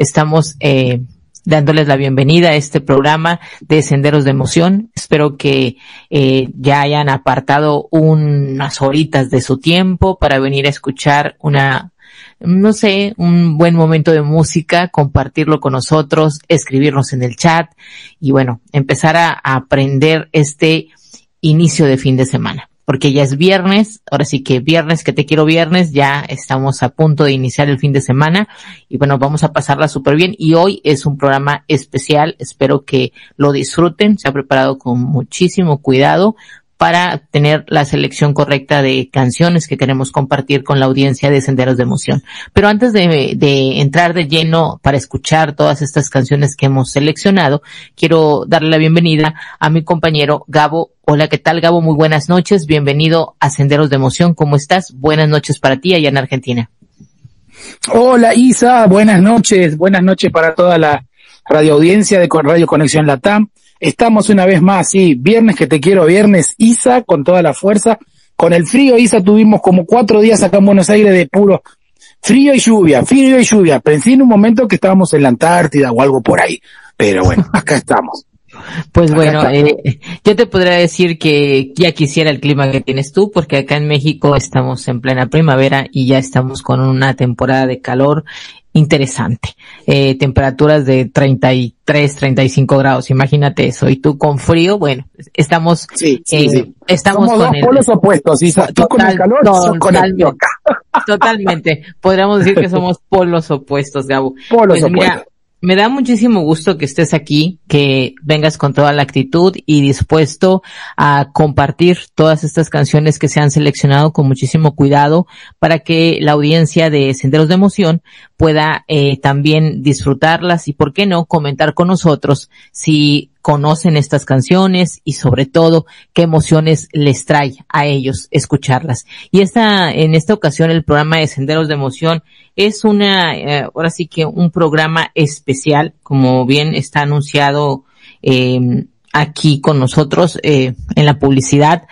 estamos eh, dándoles la bienvenida a este programa de Senderos de Emoción. Espero que eh, ya hayan apartado unas horitas de su tiempo para venir a escuchar una, no sé, un buen momento de música, compartirlo con nosotros, escribirnos en el chat y bueno, empezar a aprender este inicio de fin de semana porque ya es viernes, ahora sí que viernes, que te quiero viernes, ya estamos a punto de iniciar el fin de semana y bueno, vamos a pasarla súper bien y hoy es un programa especial, espero que lo disfruten, se ha preparado con muchísimo cuidado para tener la selección correcta de canciones que queremos compartir con la audiencia de Senderos de Emoción. Pero antes de, entrar de lleno para escuchar todas estas canciones que hemos seleccionado, quiero darle la bienvenida a mi compañero Gabo. Hola, ¿qué tal Gabo? Muy buenas noches. Bienvenido a Senderos de Emoción. ¿Cómo estás? Buenas noches para ti allá en Argentina. Hola Isa, buenas noches. Buenas noches para toda la radio audiencia de Radio Conexión Latam. Estamos una vez más, sí, viernes que te quiero, viernes Isa, con toda la fuerza. Con el frío, Isa, tuvimos como cuatro días acá en Buenos Aires de puro frío y lluvia, frío y lluvia. Pensé en un momento que estábamos en la Antártida o algo por ahí. Pero bueno, acá estamos. Pues bueno, eh, yo te podría decir que ya quisiera el clima que tienes tú, porque acá en México estamos en plena primavera y ya estamos con una temporada de calor interesante. Eh, temperaturas de 33, 35 grados, imagínate eso. Y tú con frío, bueno, estamos, sí, sí, eh, sí. estamos Somos con dos polos opuestos, Isa. Tú con el calor, yo con el frío acá. Totalmente. Podríamos decir que somos polos opuestos, Gabo. Polos Pues opuestos. mira, me da muchísimo gusto que estés aquí, que vengas con toda la actitud y dispuesto a compartir todas estas canciones que se han seleccionado con muchísimo cuidado para que la audiencia de Senderos de Emoción pueda eh, también disfrutarlas y, por qué no, comentar con nosotros si conocen estas canciones y sobre todo qué emociones les trae a ellos escucharlas. Y esta, en esta ocasión el programa de Senderos de Emoción es una, eh, ahora sí que un programa especial, como bien está anunciado eh, aquí con nosotros eh, en la publicidad.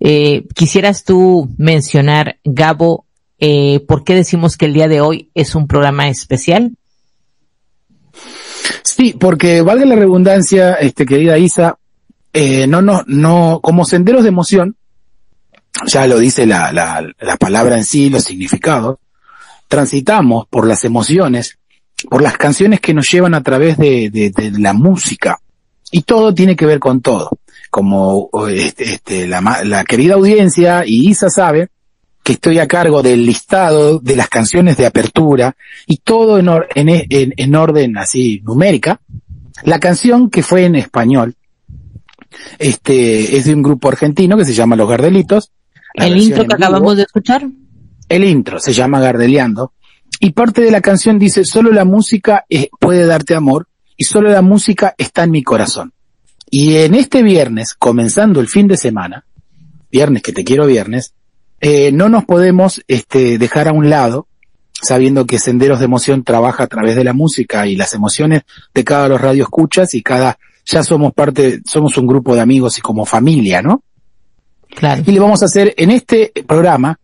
Eh, quisieras tú mencionar, Gabo, eh, por qué decimos que el día de hoy es un programa especial? Sí, porque valga la redundancia, este, querida Isa, eh, no, no, no, como senderos de emoción, ya lo dice la, la, la palabra en sí, los significados, transitamos por las emociones, por las canciones que nos llevan a través de, de, de la música, y todo tiene que ver con todo. Como este, este, la, la querida audiencia y Isa sabe, que estoy a cargo del listado de las canciones de apertura y todo en, or en, en, en, orden así numérica. La canción que fue en español, este, es de un grupo argentino que se llama Los Gardelitos. El intro que acabamos de escuchar. El intro se llama Gardeliando y parte de la canción dice, solo la música eh, puede darte amor y solo la música está en mi corazón. Y en este viernes, comenzando el fin de semana, viernes que te quiero viernes, eh, no nos podemos este, dejar a un lado, sabiendo que Senderos de Emoción trabaja a través de la música y las emociones de cada los radioescuchas y cada, ya somos parte, somos un grupo de amigos y como familia, ¿no? Claro. Y le vamos a hacer en este programa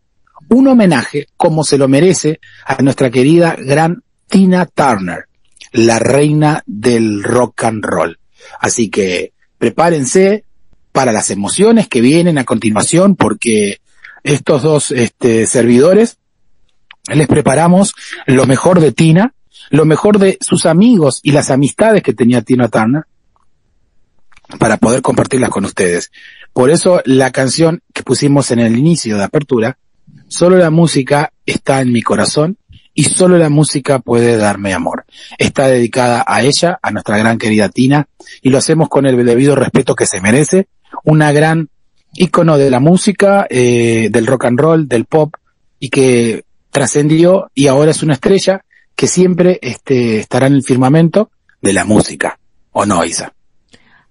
un homenaje, como se lo merece, a nuestra querida gran Tina Turner, la reina del rock and roll. Así que prepárense para las emociones que vienen a continuación, porque estos dos este, servidores, les preparamos lo mejor de Tina, lo mejor de sus amigos y las amistades que tenía Tina Turner para poder compartirlas con ustedes. Por eso la canción que pusimos en el inicio de apertura, solo la música está en mi corazón y solo la música puede darme amor. Está dedicada a ella, a nuestra gran querida Tina, y lo hacemos con el debido respeto que se merece, una gran ícono de la música, eh, del rock and roll, del pop, y que trascendió y ahora es una estrella que siempre este, estará en el firmamento de la música. ¿O no, Isa?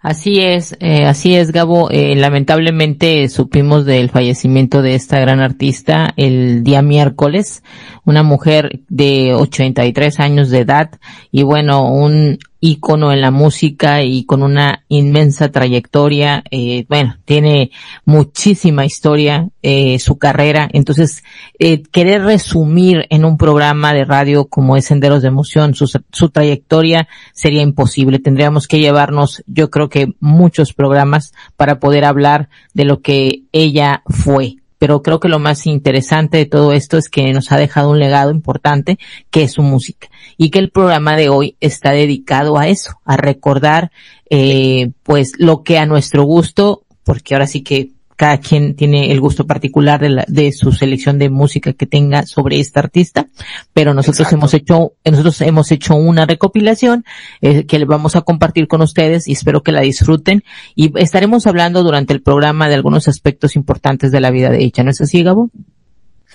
Así es, eh, así es, Gabo. Eh, lamentablemente supimos del fallecimiento de esta gran artista el día miércoles, una mujer de 83 años de edad y bueno, un ícono en la música y con una inmensa trayectoria. Eh, bueno, tiene muchísima historia eh, su carrera. Entonces, eh, querer resumir en un programa de radio como es Senderos de Emoción su, su trayectoria sería imposible. Tendríamos que llevarnos, yo creo que muchos programas para poder hablar de lo que ella fue pero creo que lo más interesante de todo esto es que nos ha dejado un legado importante, que es su música, y que el programa de hoy está dedicado a eso, a recordar, eh, pues lo que a nuestro gusto, porque ahora sí que cada quien tiene el gusto particular de, la, de su selección de música que tenga sobre esta artista, pero nosotros Exacto. hemos hecho, nosotros hemos hecho una recopilación eh, que vamos a compartir con ustedes y espero que la disfruten y estaremos hablando durante el programa de algunos aspectos importantes de la vida de ella, ¿no es así, Gabo?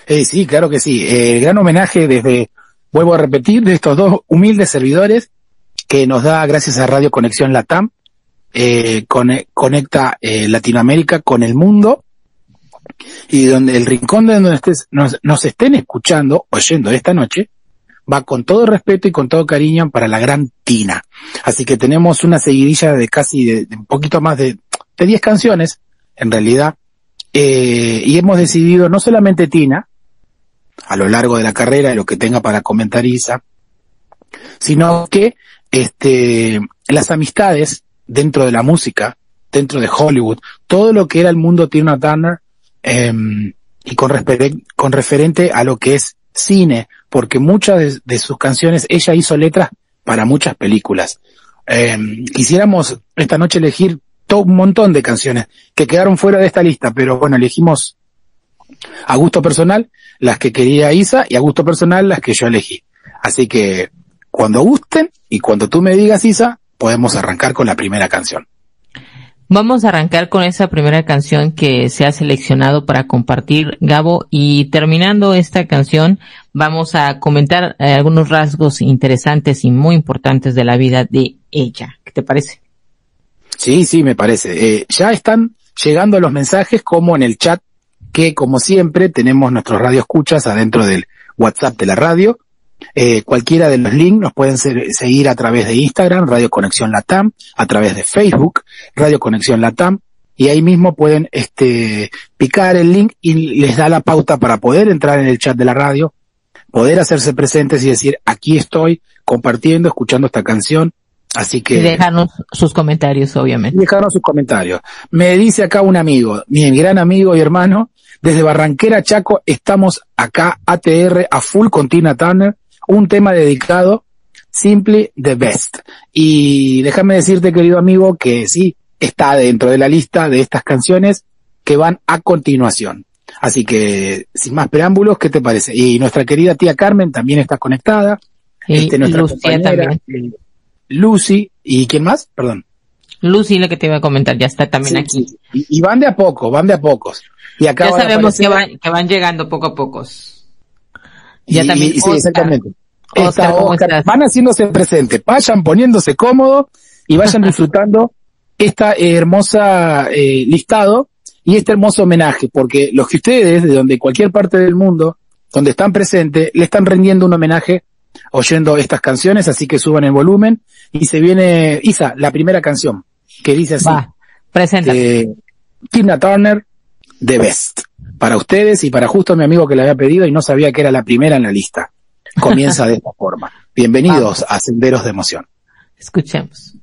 Eh, sí, claro que sí. Eh, gran homenaje desde, vuelvo a repetir, de estos dos humildes servidores que nos da gracias a Radio Conexión Latam eh, conecta eh, Latinoamérica con el mundo y donde el rincón de donde estés, nos, estén escuchando, oyendo esta noche, va con todo respeto y con todo cariño para la gran Tina. Así que tenemos una seguidilla de casi de, de un poquito más de, de 10 canciones, en realidad, eh, y hemos decidido no solamente Tina, a lo largo de la carrera lo que tenga para comentar Isa, sino que este, las amistades dentro de la música, dentro de Hollywood, todo lo que era el mundo Tina Turner, eh, y con, refer con referente a lo que es cine, porque muchas de, de, sus canciones ella hizo letras para muchas películas. Eh, quisiéramos esta noche elegir todo un montón de canciones que quedaron fuera de esta lista, pero bueno, elegimos a gusto personal las que quería Isa y a gusto personal las que yo elegí. Así que cuando gusten y cuando tú me digas Isa, podemos arrancar con la primera canción. Vamos a arrancar con esa primera canción que se ha seleccionado para compartir, Gabo, y terminando esta canción vamos a comentar eh, algunos rasgos interesantes y muy importantes de la vida de ella. ¿Qué te parece? Sí, sí, me parece. Eh, ya están llegando los mensajes como en el chat que, como siempre, tenemos nuestros radioescuchas adentro del WhatsApp de la radio eh, cualquiera de los links nos pueden seguir a través de Instagram, Radio Conexión Latam, a través de Facebook, Radio Conexión Latam, y ahí mismo pueden este, picar el link y les da la pauta para poder entrar en el chat de la radio, poder hacerse presentes y decir, aquí estoy compartiendo, escuchando esta canción. Así que. Y dejarnos sus comentarios, obviamente. Y dejarnos sus comentarios. Me dice acá un amigo, mi gran amigo y hermano, desde Barranquera Chaco, estamos acá, ATR, a full con Tina Turner un tema dedicado Simply the Best. Y déjame decirte, querido amigo, que sí, está dentro de la lista de estas canciones que van a continuación. Así que, sin más preámbulos, ¿qué te parece? Y nuestra querida tía Carmen también está conectada. Y, este, nuestra Lucía compañera, también. Lucy, ¿y quién más? Perdón. Lucy, lo que te iba a comentar, ya está también sí, aquí. Sí. Y, y, van de a poco, van de a pocos. Y acá ya sabemos que van, que van llegando poco a pocos. Ya y, también. sí, exactamente. Oscar, Esta, Oscar, van haciéndose presente, vayan poniéndose cómodo y vayan disfrutando esta hermosa eh, listado y este hermoso homenaje, porque los que ustedes, de donde cualquier parte del mundo, donde están presentes, le están rendiendo un homenaje oyendo estas canciones, así que suban el volumen y se viene, Isa, la primera canción, que dice así. Va, presenta. Eh, Tina Turner, The Best para ustedes y para justo mi amigo que le había pedido y no sabía que era la primera en la lista. Comienza de esta forma. Bienvenidos Vamos. a Senderos de Emoción. Escuchemos.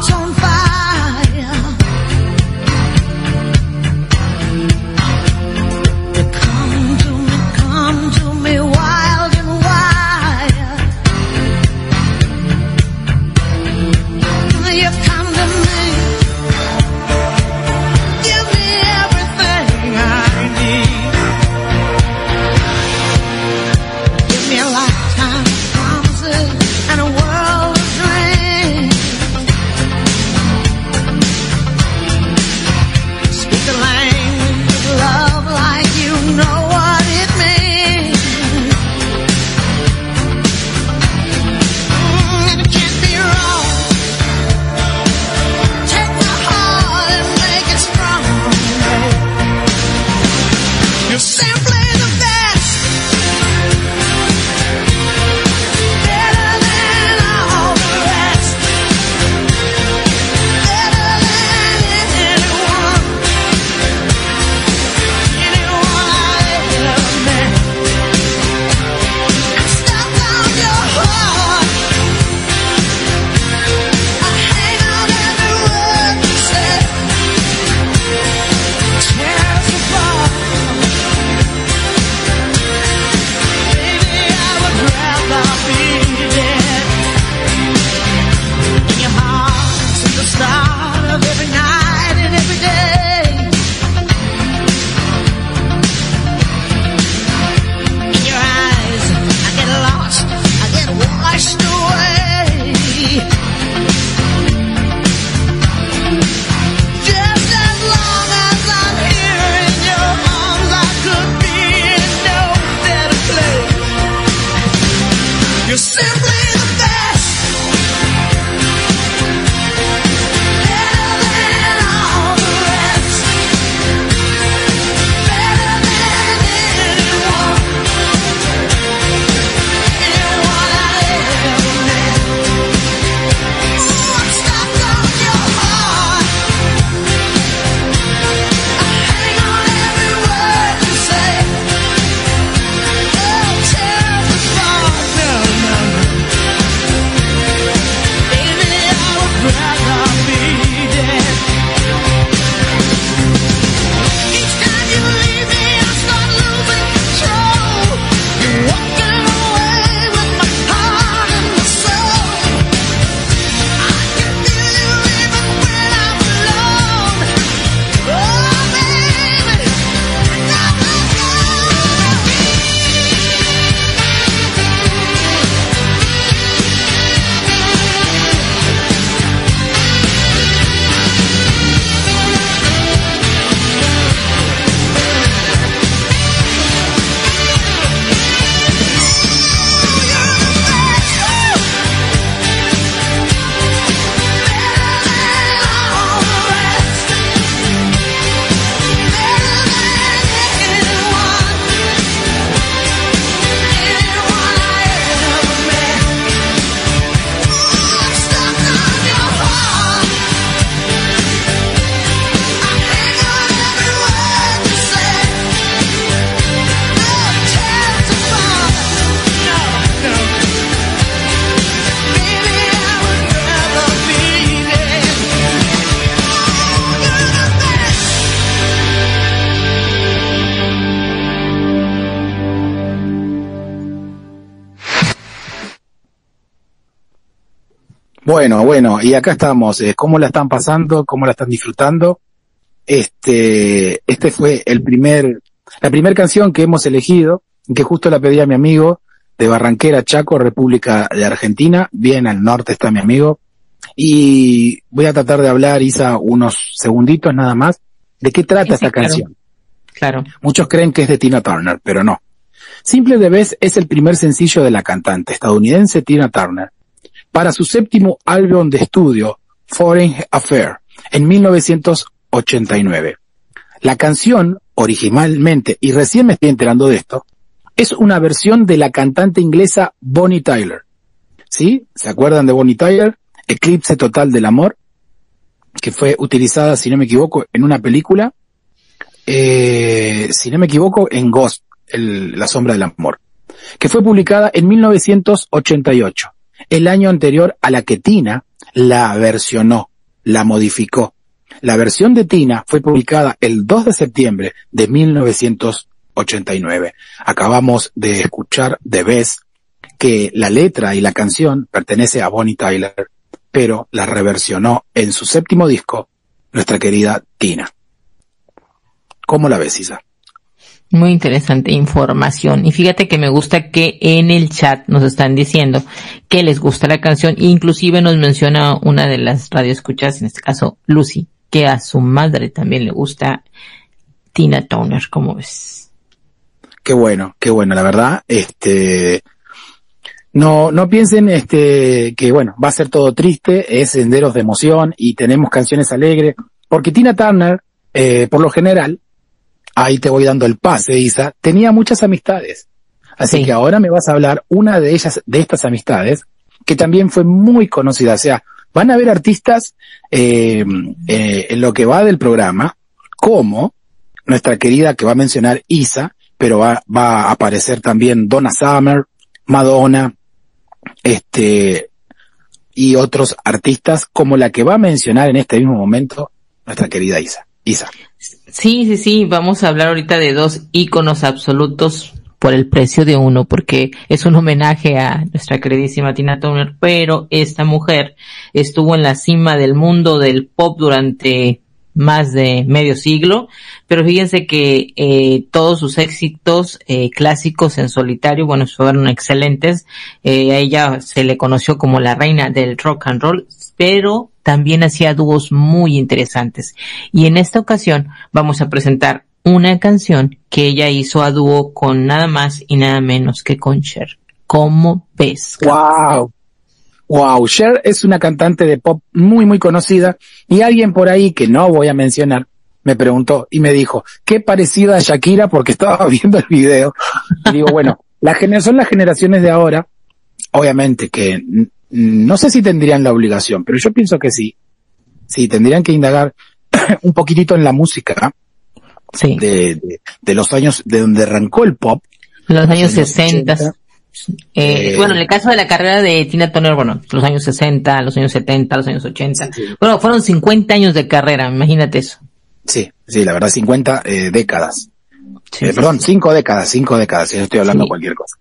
좀 Bueno, bueno, y acá estamos. Eh, ¿Cómo la están pasando? ¿Cómo la están disfrutando? Este, este fue el primer, la primera canción que hemos elegido, que justo la pedí a mi amigo de Barranquera, Chaco, República de Argentina. Bien al norte está mi amigo. Y voy a tratar de hablar, Isa, unos segunditos nada más, de qué trata esta canción. Claro. Muchos creen que es de Tina Turner, pero no. Simple de vez es el primer sencillo de la cantante estadounidense Tina Turner para su séptimo álbum de estudio, Foreign Affair, en 1989. La canción, originalmente, y recién me estoy enterando de esto, es una versión de la cantante inglesa Bonnie Tyler. ¿Sí? ¿Se acuerdan de Bonnie Tyler? Eclipse Total del Amor, que fue utilizada, si no me equivoco, en una película, eh, si no me equivoco, en Ghost, La Sombra del Amor, que fue publicada en 1988 el año anterior a la que Tina la versionó, la modificó. La versión de Tina fue publicada el 2 de septiembre de 1989. Acabamos de escuchar de vez que la letra y la canción pertenece a Bonnie Tyler, pero la reversionó en su séptimo disco nuestra querida Tina. ¿Cómo la ves, Isa? Muy interesante información. Y fíjate que me gusta que en el chat nos están diciendo que les gusta la canción. Inclusive nos menciona una de las radioescuchas, en este caso Lucy, que a su madre también le gusta Tina Turner, ¿cómo ves? Qué bueno, qué bueno, la verdad. Este, no, no piensen, este, que bueno, va a ser todo triste, es senderos de emoción y tenemos canciones alegres, porque Tina Turner, eh, por lo general, ahí te voy dando el pase, Isa, tenía muchas amistades. Así que ahora me vas a hablar una de ellas, de estas amistades, que también fue muy conocida. O sea, van a ver artistas eh, eh, en lo que va del programa, como nuestra querida que va a mencionar Isa, pero va, va a aparecer también Donna Summer, Madonna, este, y otros artistas como la que va a mencionar en este mismo momento nuestra querida Isa. Isa. Sí, sí, sí, vamos a hablar ahorita de dos íconos absolutos por el precio de uno, porque es un homenaje a nuestra queridísima Tina Turner, pero esta mujer estuvo en la cima del mundo del pop durante más de medio siglo, pero fíjense que eh, todos sus éxitos eh, clásicos en solitario, bueno, fueron excelentes. Eh, a ella se le conoció como la reina del rock and roll, pero también hacía dúos muy interesantes. Y en esta ocasión vamos a presentar una canción que ella hizo a dúo con nada más y nada menos que con Cher. ¿Cómo ves? ¡Wow! Wow, Cher es una cantante de pop muy, muy conocida y alguien por ahí que no voy a mencionar me preguntó y me dijo, qué parecida a Shakira porque estaba viendo el video. Y digo, bueno, la son las generaciones de ahora, obviamente que no sé si tendrían la obligación, pero yo pienso que sí. Sí, tendrían que indagar un poquitito en la música sí. de, de, los años de donde arrancó el pop. Los años, 60. Eh, eh, bueno, en el caso de la carrera de Tina Turner, bueno, los años 60, los años 70, los años 80. Bueno, fueron 50 años de carrera, imagínate eso. Sí, sí, la verdad, 50 eh, décadas. Eh, perdón, cinco décadas, cinco décadas, si no estoy hablando cualquier cosa.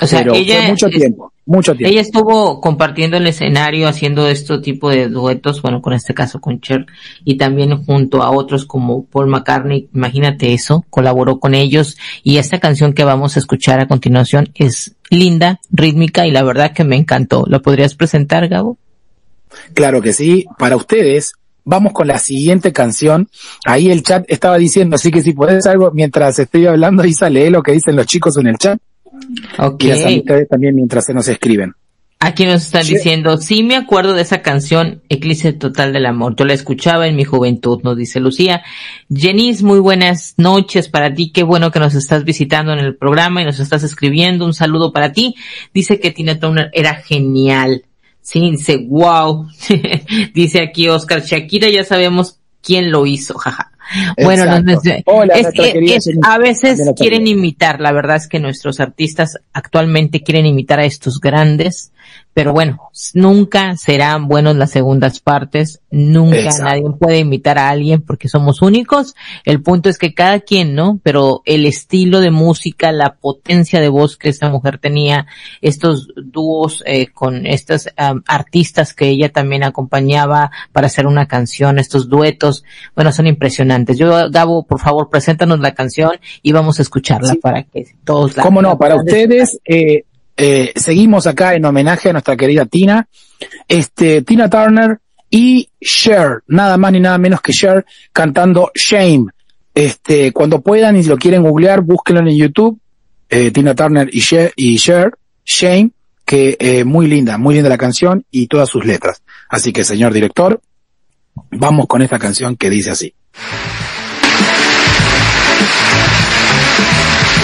O sea, Pero ella, fue mucho tiempo, mucho tiempo. Ella estuvo compartiendo el escenario, haciendo este tipo de duetos, bueno, con este caso con Cher, y también junto a otros como Paul McCartney, imagínate eso, colaboró con ellos, y esta canción que vamos a escuchar a continuación es linda, rítmica, y la verdad que me encantó. ¿La podrías presentar, Gabo? Claro que sí, para ustedes, vamos con la siguiente canción. Ahí el chat estaba diciendo, así que si puedes algo mientras estoy hablando, Isa, lee lo que dicen los chicos en el chat. Okay. Y las amistades también mientras se nos escriben. Aquí nos están diciendo, sí me acuerdo de esa canción, Eclipse Total del Amor. Yo la escuchaba en mi juventud, nos dice Lucía. Jenis, muy buenas noches para ti. Qué bueno que nos estás visitando en el programa y nos estás escribiendo. Un saludo para ti. Dice que Tina Turner era genial. Sí, dice, wow. dice aquí Oscar, Shakira ya sabemos quién lo hizo, jaja. Bueno, Hola, es, a veces quieren imitar, la verdad es que nuestros artistas actualmente quieren imitar a estos grandes pero bueno, nunca serán buenos las segundas partes, nunca nadie puede imitar a alguien porque somos únicos. El punto es que cada quien, ¿no? Pero el estilo de música, la potencia de voz que esta mujer tenía, estos dúos eh, con estas artistas que ella también acompañaba para hacer una canción, estos duetos, bueno, son impresionantes. Yo, Gabo, por favor, preséntanos la canción y vamos a escucharla para que todos la ¿Cómo no? Para ustedes, eh, eh, seguimos acá en homenaje a nuestra querida Tina, este, Tina Turner y Cher, nada más ni nada menos que Cher cantando Shame. Este, cuando puedan y si lo quieren googlear, búsquenlo en YouTube, eh, Tina Turner y Cher, Shame, que eh, muy linda, muy linda la canción y todas sus letras. Así que señor director, vamos con esta canción que dice así.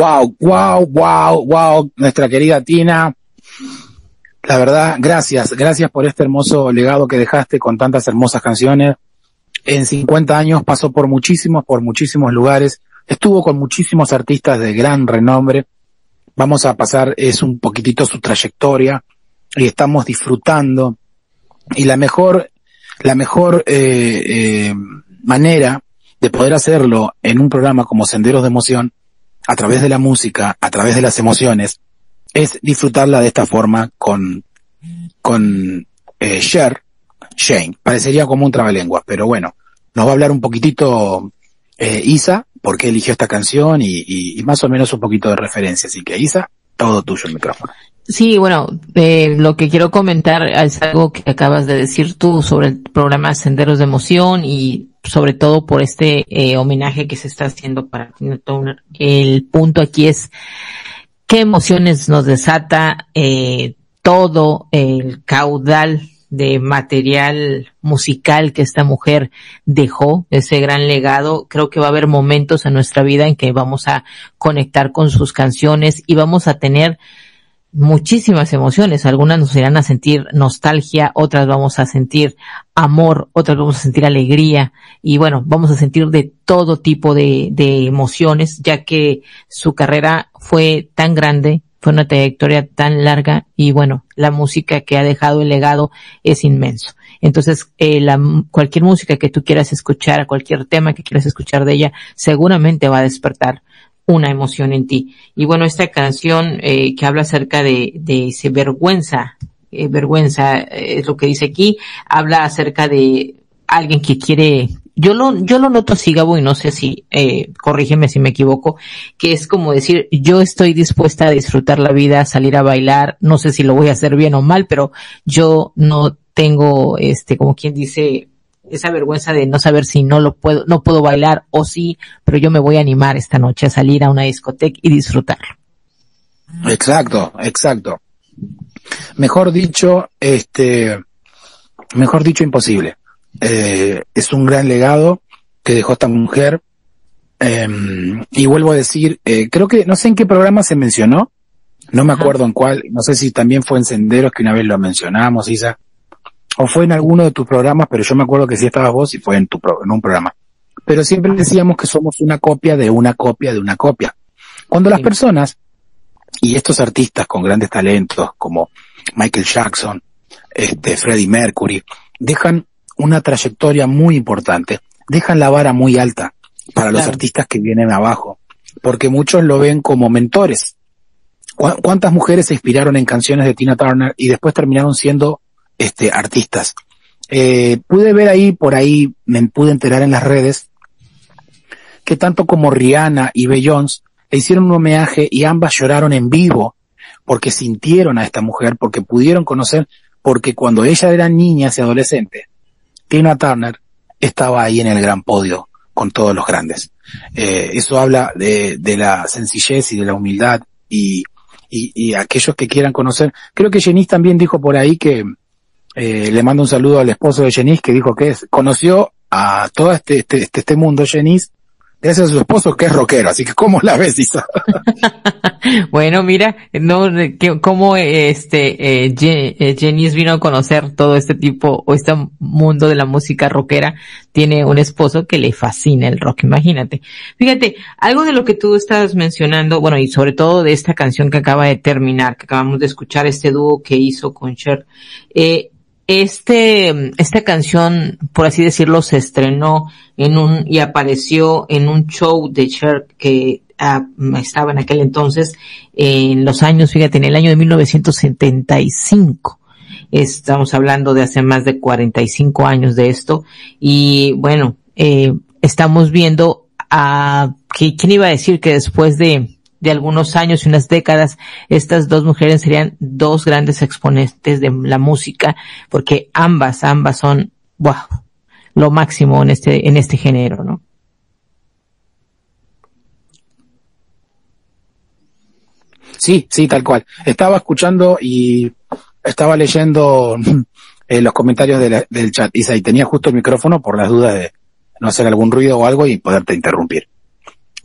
Wow, wow, wow, wow, nuestra querida Tina. La verdad, gracias, gracias por este hermoso legado que dejaste con tantas hermosas canciones. En 50 años pasó por muchísimos, por muchísimos lugares. Estuvo con muchísimos artistas de gran renombre. Vamos a pasar, es un poquitito su trayectoria y estamos disfrutando. Y la mejor, la mejor eh, eh, manera de poder hacerlo en un programa como Senderos de Emoción a través de la música, a través de las emociones, es disfrutarla de esta forma con, con eh, Cher, Shane. Parecería como un trabalengua, pero bueno, nos va a hablar un poquitito eh, Isa, por qué eligió esta canción y, y, más o menos un poquito de referencia. Así que Isa, todo tuyo el micrófono. Sí, bueno, eh, lo que quiero comentar es algo que acabas de decir tú sobre el programa Senderos de Emoción y sobre todo por este eh, homenaje que se está haciendo para Tina Turner. El punto aquí es qué emociones nos desata eh, todo el caudal de material musical que esta mujer dejó, ese gran legado. Creo que va a haber momentos en nuestra vida en que vamos a conectar con sus canciones y vamos a tener muchísimas emociones. Algunas nos irán a sentir nostalgia, otras vamos a sentir amor, otras vamos a sentir alegría y bueno, vamos a sentir de todo tipo de, de emociones, ya que su carrera fue tan grande, fue una trayectoria tan larga y bueno, la música que ha dejado el legado es inmenso. Entonces, eh, la, cualquier música que tú quieras escuchar, cualquier tema que quieras escuchar de ella, seguramente va a despertar una emoción en ti. Y bueno, esta canción eh, que habla acerca de, de ese vergüenza, eh, vergüenza eh, es lo que dice aquí, habla acerca de alguien que quiere, yo lo, yo lo noto así, Gabo, y no sé si, eh, corrígeme si me equivoco, que es como decir, yo estoy dispuesta a disfrutar la vida, salir a bailar, no sé si lo voy a hacer bien o mal, pero yo no tengo, este, como quien dice, esa vergüenza de no saber si no lo puedo, no puedo bailar o sí, pero yo me voy a animar esta noche a salir a una discoteca y disfrutarlo. Exacto, exacto. Mejor dicho, este, mejor dicho, imposible. Eh, es un gran legado que dejó esta mujer. Eh, y vuelvo a decir, eh, creo que, no sé en qué programa se mencionó, no me acuerdo en cuál, no sé si también fue en Senderos que una vez lo mencionamos, Isa, o fue en alguno de tus programas, pero yo me acuerdo que sí estabas vos y fue en tu pro, en un programa. Pero siempre decíamos que somos una copia de una copia de una copia. Cuando las personas y estos artistas con grandes talentos como Michael Jackson, este Freddie Mercury, dejan una trayectoria muy importante, dejan la vara muy alta para los artistas que vienen abajo, porque muchos lo ven como mentores. ¿Cu- ¿Cuántas mujeres se inspiraron en canciones de Tina Turner y después terminaron siendo este, artistas. Eh, pude ver ahí, por ahí, me pude enterar en las redes, que tanto como Rihanna y Beyoncé le hicieron un homenaje y ambas lloraron en vivo porque sintieron a esta mujer, porque pudieron conocer, porque cuando ella era niña y adolescente, Tina Turner estaba ahí en el gran podio con todos los grandes. Eh, eso habla de, la sencillez y de la humildad y, y, aquellos que quieran conocer. Creo que Jenice también dijo por ahí que eh, le mando un saludo al esposo de Jenice que dijo que es, conoció a todo este, este, este, este mundo Jenice gracias a su esposo que es rockero, así que ¿cómo la ves, bueno, mira, no, que, cómo este, eh, eh, vino a conocer todo este tipo, o este mundo de la música rockera, tiene un esposo que le fascina el rock, imagínate. Fíjate, algo de lo que tú estás mencionando, bueno, y sobre todo de esta canción que acaba de terminar, que acabamos de escuchar, este dúo que hizo con Cher, eh, este, esta canción, por así decirlo, se estrenó en un, y apareció en un show de Cher que ah, estaba en aquel entonces, en los años, fíjate, en el año de 1975. Estamos hablando de hace más de 45 años de esto. Y bueno, eh, estamos viendo a, ¿quién iba a decir que después de, de algunos años y unas décadas, estas dos mujeres serían dos grandes exponentes de la música, porque ambas, ambas son, wow, lo máximo en este, en este género, ¿no? Sí, sí, tal cual. Estaba escuchando y estaba leyendo eh, los comentarios del chat, y tenía justo el micrófono por las dudas de no hacer algún ruido o algo y poderte interrumpir.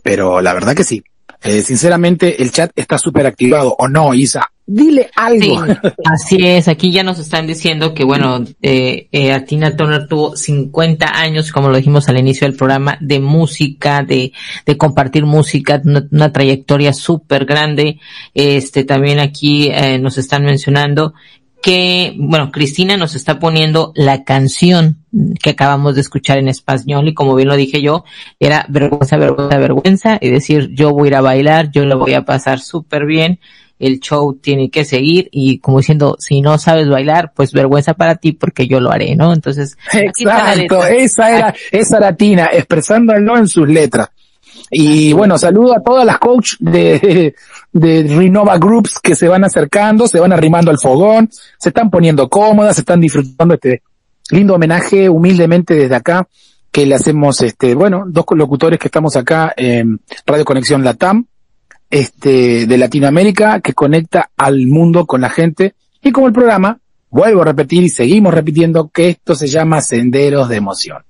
Pero la verdad que sí. Eh, sinceramente, el chat está súper activado. ¿O no, Isa? Dile algo. Sí, así es. Aquí ya nos están diciendo que, bueno, eh, eh, Tina Turner tuvo 50 años, como lo dijimos al inicio del programa, de música, de, de compartir música, una, una trayectoria súper grande. Este, también aquí eh, nos están mencionando que, bueno, Cristina nos está poniendo la canción que acabamos de escuchar en español y como bien lo dije yo, era vergüenza, vergüenza, vergüenza y decir yo voy a ir a bailar, yo lo voy a pasar súper bien, el show tiene que seguir y como diciendo, si no sabes bailar, pues vergüenza para ti porque yo lo haré, ¿no? Entonces, Exacto, esa era, esa era Tina, expresándolo en sus letras. Y bueno, saludo a todas las coach de, de Renova Groups que se van acercando, se van arrimando al fogón, se están poniendo cómodas, se están disfrutando este lindo homenaje humildemente desde acá que le hacemos, este, bueno, dos locutores que estamos acá en Radio Conexión Latam, este, de Latinoamérica, que conecta al mundo con la gente, y como el programa, vuelvo a repetir y seguimos repitiendo que esto se llama Senderos de Emoción.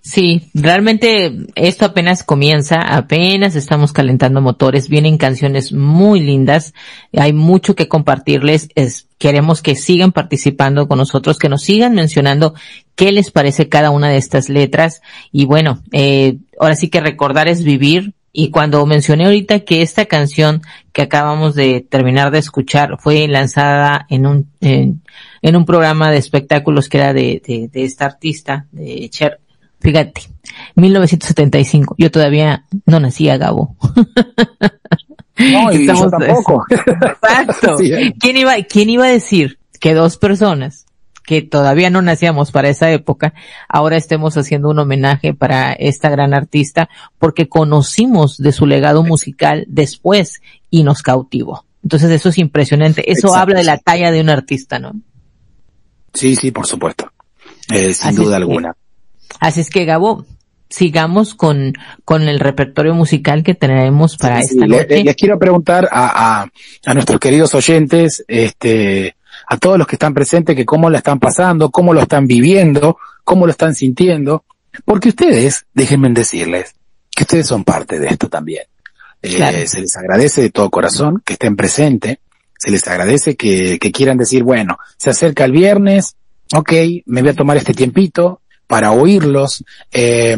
Sí, realmente esto apenas comienza, apenas estamos calentando motores, vienen canciones muy lindas, hay mucho que compartirles, es, queremos que sigan participando con nosotros, que nos sigan mencionando qué les parece cada una de estas letras. Y bueno, eh, ahora sí que recordar es vivir, y cuando mencioné ahorita que esta canción que acabamos de terminar de escuchar fue lanzada en un, en, un programa de espectáculos que era de, de, de esta artista, de Cher, Fíjate, 1975. Yo todavía no nacía, Gabo. No, y yo tampoco. Exacto. ¿Quién iba, quién iba a decir que dos personas que todavía no nacíamos para esa época, ahora estemos haciendo un homenaje para esta gran artista porque conocimos de su legado musical después y nos cautivó. Entonces eso es impresionante. Eso habla de la talla de un artista, ¿no? Sí, sí, por supuesto. Eh, sin duda alguna. Así es que Gabo, sigamos con, con el repertorio musical que tenemos para esta noche. Les, quiero preguntar a, a, a, nuestros queridos oyentes, este, a todos los que están presentes, que cómo la están pasando, cómo lo están viviendo, cómo lo están sintiendo, porque ustedes, déjenme decirles, que ustedes son parte de esto también. Eh, se les agradece de todo corazón que estén presentes, se les agradece que, que quieran decir, bueno, se acerca el viernes, ok, me voy a tomar este tiempito, para oírlos, eh,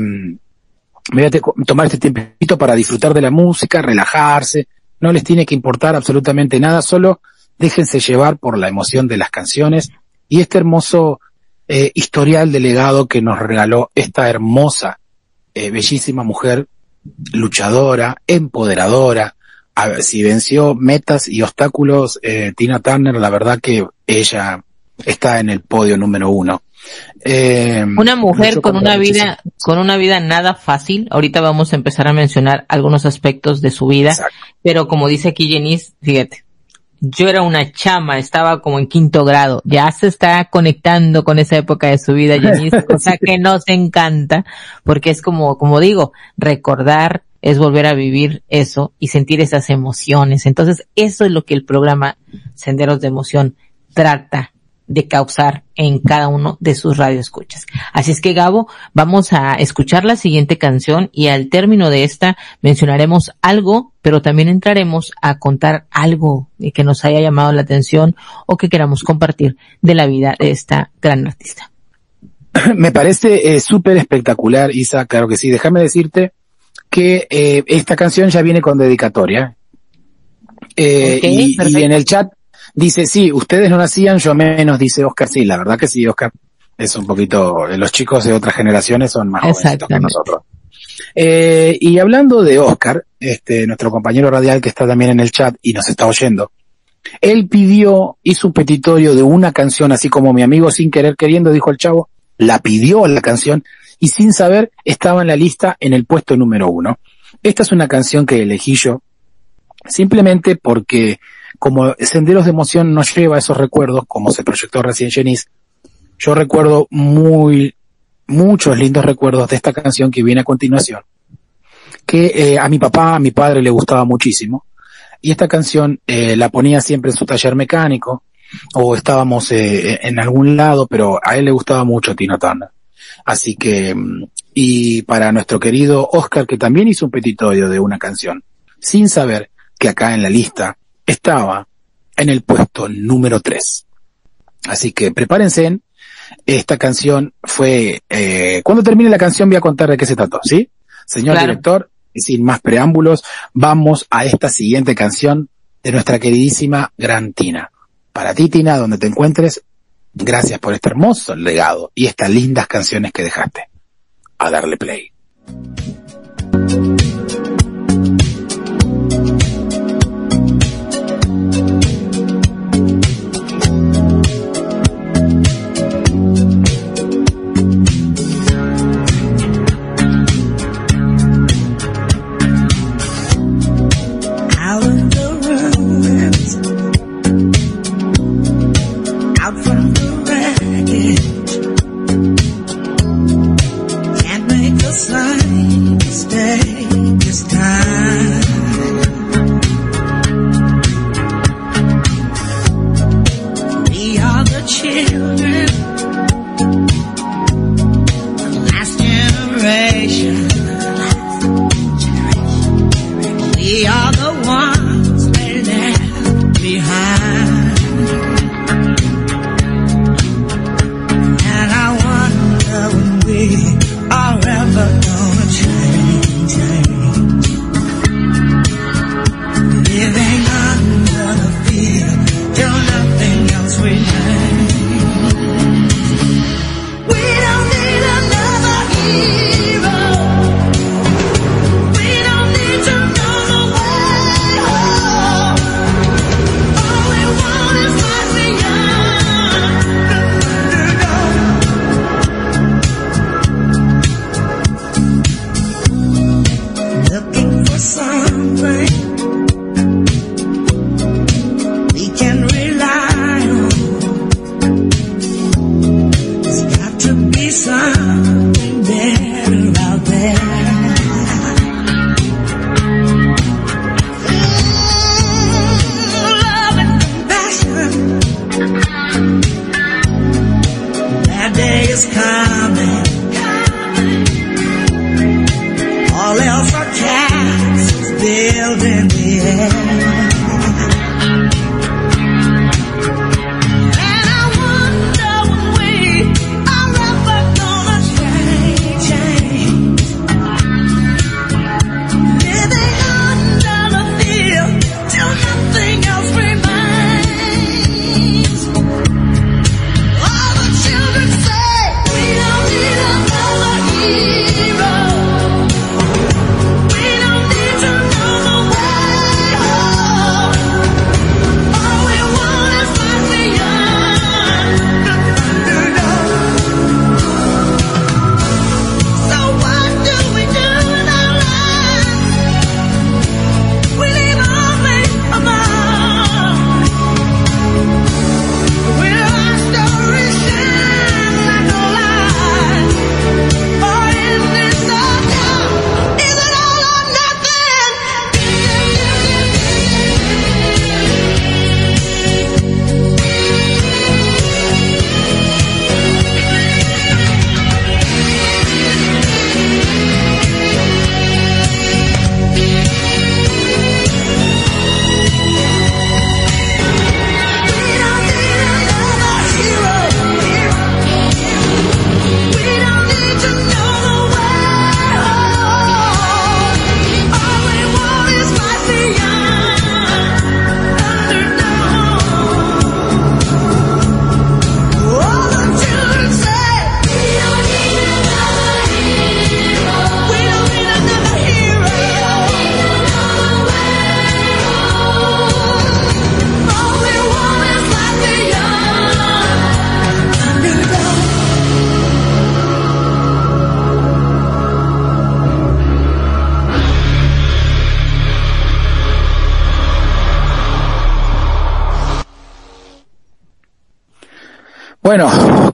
voy tomar este tiempito para disfrutar de la música, relajarse, no les tiene que importar absolutamente nada, solo déjense llevar por la emoción de las canciones y este hermoso eh, historial de legado que nos regaló esta hermosa, eh, bellísima mujer, luchadora, empoderadora, a si venció metas y obstáculos, eh, Tina Turner, la verdad que ella está en el podio número uno. Eh, una mujer con una vida, con una vida nada fácil. Ahorita vamos a empezar a mencionar algunos aspectos de su vida, pero como dice aquí Jenice, fíjate, yo era una chama, estaba como en quinto grado, ya se está conectando con esa época de su vida, Jenice, cosa que nos encanta, porque es como, como digo, recordar es volver a vivir eso y sentir esas emociones. Entonces, eso es lo que el programa Senderos de Emoción trata de causar en cada uno de sus radioescuchas. Así es que Gabo, vamos a escuchar la siguiente canción y al término de esta mencionaremos algo, pero también entraremos a contar algo que nos haya llamado la atención o que queramos compartir de la vida de esta gran artista. Me parece eh, súper espectacular, Isa, claro que sí. Déjame decirte que eh, esta canción ya viene con dedicatoria. Eh, y, y, en el chat Dice, sí, ustedes no nacían, yo menos, dice Oscar. Sí, la verdad que sí, Oscar es un poquito, los chicos de otras generaciones son más jóvenes que nosotros. Eh, y hablando de Oscar, este, nuestro compañero radial que está también en el chat y nos está oyendo, él pidió, hizo un petitorio de una canción, así como mi amigo sin querer queriendo, dijo el chavo, la pidió la canción y sin saber estaba en la lista en el puesto número uno. Esta es una canción que elegí yo simplemente porque como Senderos de Emoción nos lleva a esos recuerdos, como se proyectó recién Jenice, yo recuerdo muy, muchos lindos recuerdos de esta canción que viene a continuación, que eh, a mi papá, a mi padre le gustaba muchísimo, y esta canción eh, la ponía siempre en su taller mecánico, o estábamos eh, en algún lado, pero a él le gustaba mucho Tina Turner. Así que, mm, y para nuestro querido Oscar, que también hizo un petitorio de una canción, sin saber que acá en la lista estaba en el puesto número 3. Así que prepárense. Esta canción fue, eh, cuando termine la canción voy a contar de qué se trató, ¿sí? Señor director, sin más preámbulos, vamos a esta siguiente canción de nuestra queridísima Gran Tina. Para ti, Tina, donde te encuentres, gracias por este hermoso legado y estas lindas canciones que dejaste. A darle play.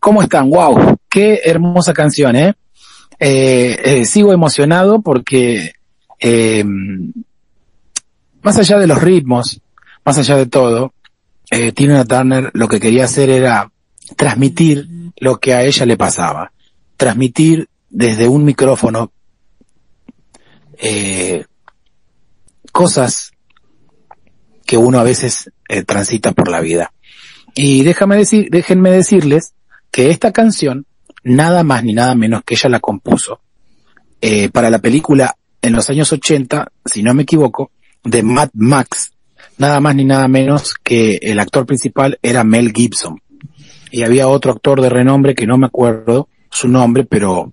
¿Cómo están? Wow, qué hermosa canción, ¿eh? eh, eh sigo emocionado porque eh, más allá de los ritmos, más allá de todo, eh, Tina Turner lo que quería hacer era transmitir lo que a ella le pasaba, transmitir desde un micrófono cosas que uno a veces transita por la vida. Y déjame decir, déjenme decirles que esta canción, nada más ni nada menos que ella la compuso, eh, para la película en los años 80, si no me equivoco, de Mad Max, nada más ni nada menos que el actor principal era Mel Gibson. Y había otro actor de renombre que no me acuerdo su nombre, pero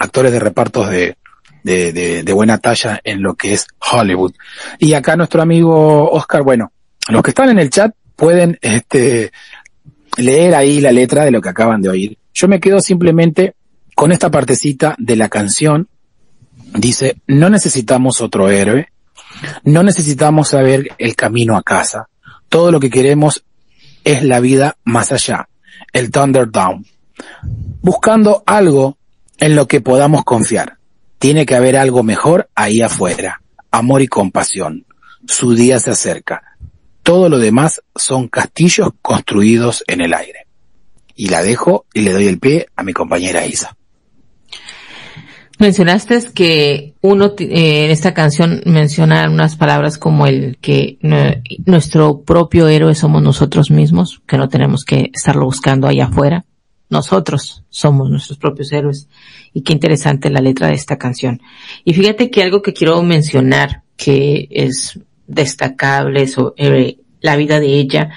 actores de repartos de, de, de, de, buena talla en lo que es Hollywood. Y acá nuestro amigo Oscar, bueno, los que están en el chat pueden este, leer ahí la letra de lo que acaban de oír. Yo me quedo simplemente con esta partecita de la canción. Dice, no necesitamos otro héroe, no necesitamos saber el camino a casa. Todo lo que queremos es la vida más allá, el Thunderdown. Buscando algo en lo que podamos confiar. Tiene que haber algo mejor ahí afuera. Amor y compasión. Su día se acerca. Todo lo demás son castillos construidos en el aire. Y la dejo y le doy el pie a mi compañera Isa. Mencionaste que uno eh, en esta canción menciona unas palabras como el que nuestro propio héroe somos nosotros mismos, que no tenemos que estarlo buscando allá afuera. Nosotros somos nuestros propios héroes. Y qué interesante la letra de esta canción. Y fíjate que algo que quiero mencionar que es destacable sobre la vida de ella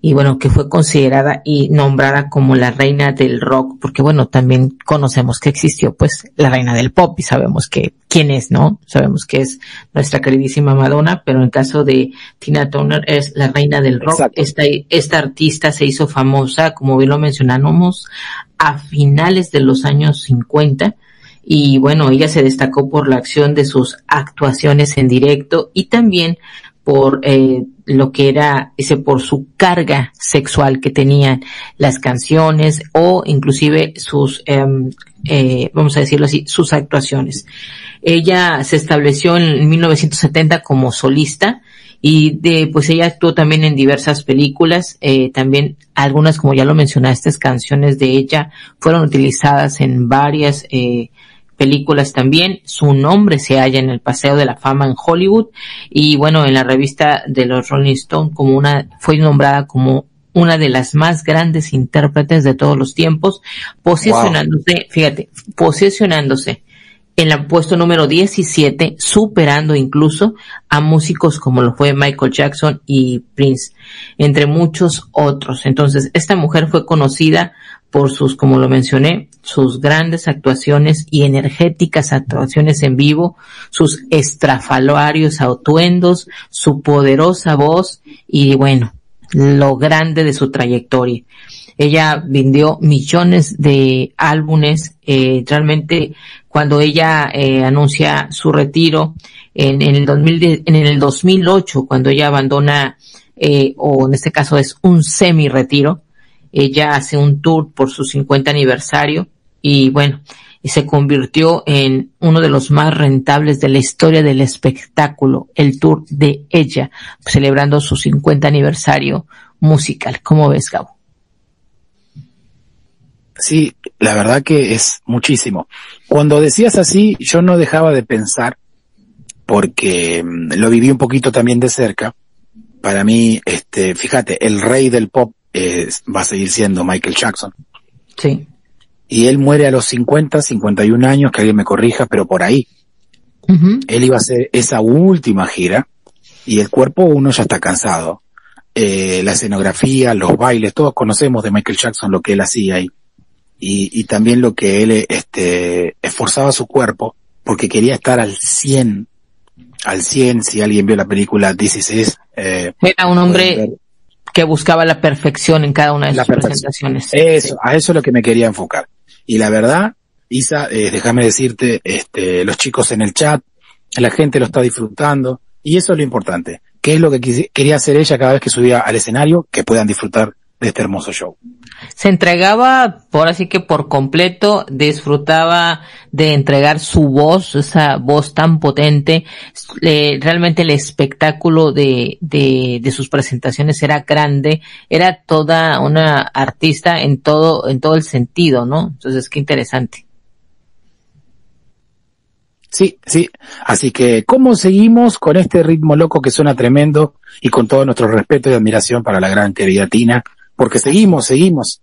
y bueno, que fue considerada y nombrada como la reina del rock, porque bueno, también conocemos que existió pues la reina del pop y sabemos que quién es, ¿no? Sabemos que es nuestra queridísima Madonna, pero en el caso de Tina Turner es la reina del rock. Esta, esta artista se hizo famosa, como bien lo mencionamos, a finales de los años 50 y bueno, ella se destacó por la acción de sus actuaciones en directo y también por eh, lo que era ese por su carga sexual que tenían las canciones o inclusive sus em, eh, vamos a decirlo así sus actuaciones. Ella se estableció en 1970 como solista y de, pues ella actuó también en diversas películas, eh, también algunas, como ya lo mencionaste, canciones de ella fueron utilizadas en varias eh, películas también. Su nombre se halla en el Paseo de la Fama en Hollywood y bueno, en la revista de los Rolling Stone como una, fue nombrada como una de las más grandes intérpretes de todos los tiempos, posicionándose, fíjate, posicionándose en el puesto número 17, superando incluso a músicos como lo fue Michael Jackson y Prince, entre muchos otros. Entonces, esta mujer fue conocida por sus, como lo mencioné, sus grandes actuaciones y energéticas actuaciones en vivo, sus estrafalarios atuendos, su poderosa voz y bueno, lo grande de su trayectoria. Ella vendió millones de álbumes, eh, realmente cuando ella eh, anuncia su retiro en, en, el 2010, en el 2008, cuando ella abandona, eh, o en este caso es un semi retiro, ella hace un tour por su 50 aniversario y bueno, y se convirtió en uno de los más rentables de la historia del espectáculo, el tour de ella, celebrando su 50 aniversario musical. ¿Cómo ves, Gabo? Sí, la verdad que es muchísimo. Cuando decías así, yo no dejaba de pensar, porque mm, lo viví un poquito también de cerca. Para mí, este, fíjate, el rey del pop va a seguir siendo Michael Jackson. Sí. Y él muere a los 50, 51 años, que alguien me corrija, pero por ahí. Él iba a hacer esa última gira y el cuerpo uno ya está cansado. Eh, la escenografía, los bailes, todos conocemos de Michael Jackson lo que él hacía ahí. Y, y también lo que él este, esforzaba su cuerpo porque quería estar al 100, al 100, si alguien vio la película This Is eh, Era un hombre que buscaba la perfección en cada una de sus presentaciones. Eso, a eso es lo que me quería enfocar. Y la verdad, Isa, eh, déjame decirte, este, los chicos en el chat, la gente lo está disfrutando, y eso es lo importante. ¿Qué es lo que quería hacer ella cada vez que subía al escenario? Que puedan disfrutar de este hermoso show. Se entregaba, por así que por completo, disfrutaba de entregar su voz, esa voz tan potente. realmente el espectáculo de, de, de sus presentaciones era grande, era toda una artista en todo, en todo el sentido, ¿no? Entonces, qué interesante. Sí, sí. Así que, ¿cómo seguimos con este ritmo loco que suena tremendo y con todo nuestro respeto y admiración para la gran querida Tina? Porque seguimos, seguimos.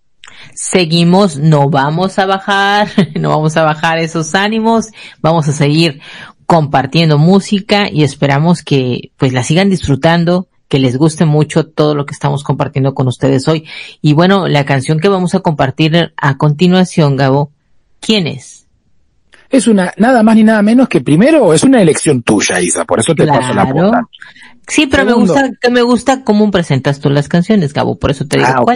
Seguimos, no vamos a bajar, no vamos a bajar esos ánimos, vamos a seguir compartiendo música y esperamos que pues la sigan disfrutando, que les guste mucho todo lo que estamos compartiendo con ustedes hoy. Y bueno, la canción que vamos a compartir a continuación, Gabo, ¿quién es? Es una, nada más ni nada menos que primero es una elección tuya, Isa, por eso te paso la puerta. Sí, pero me gusta, que me gusta cómo presentas tú las canciones, Gabo, por eso te digo. Ah,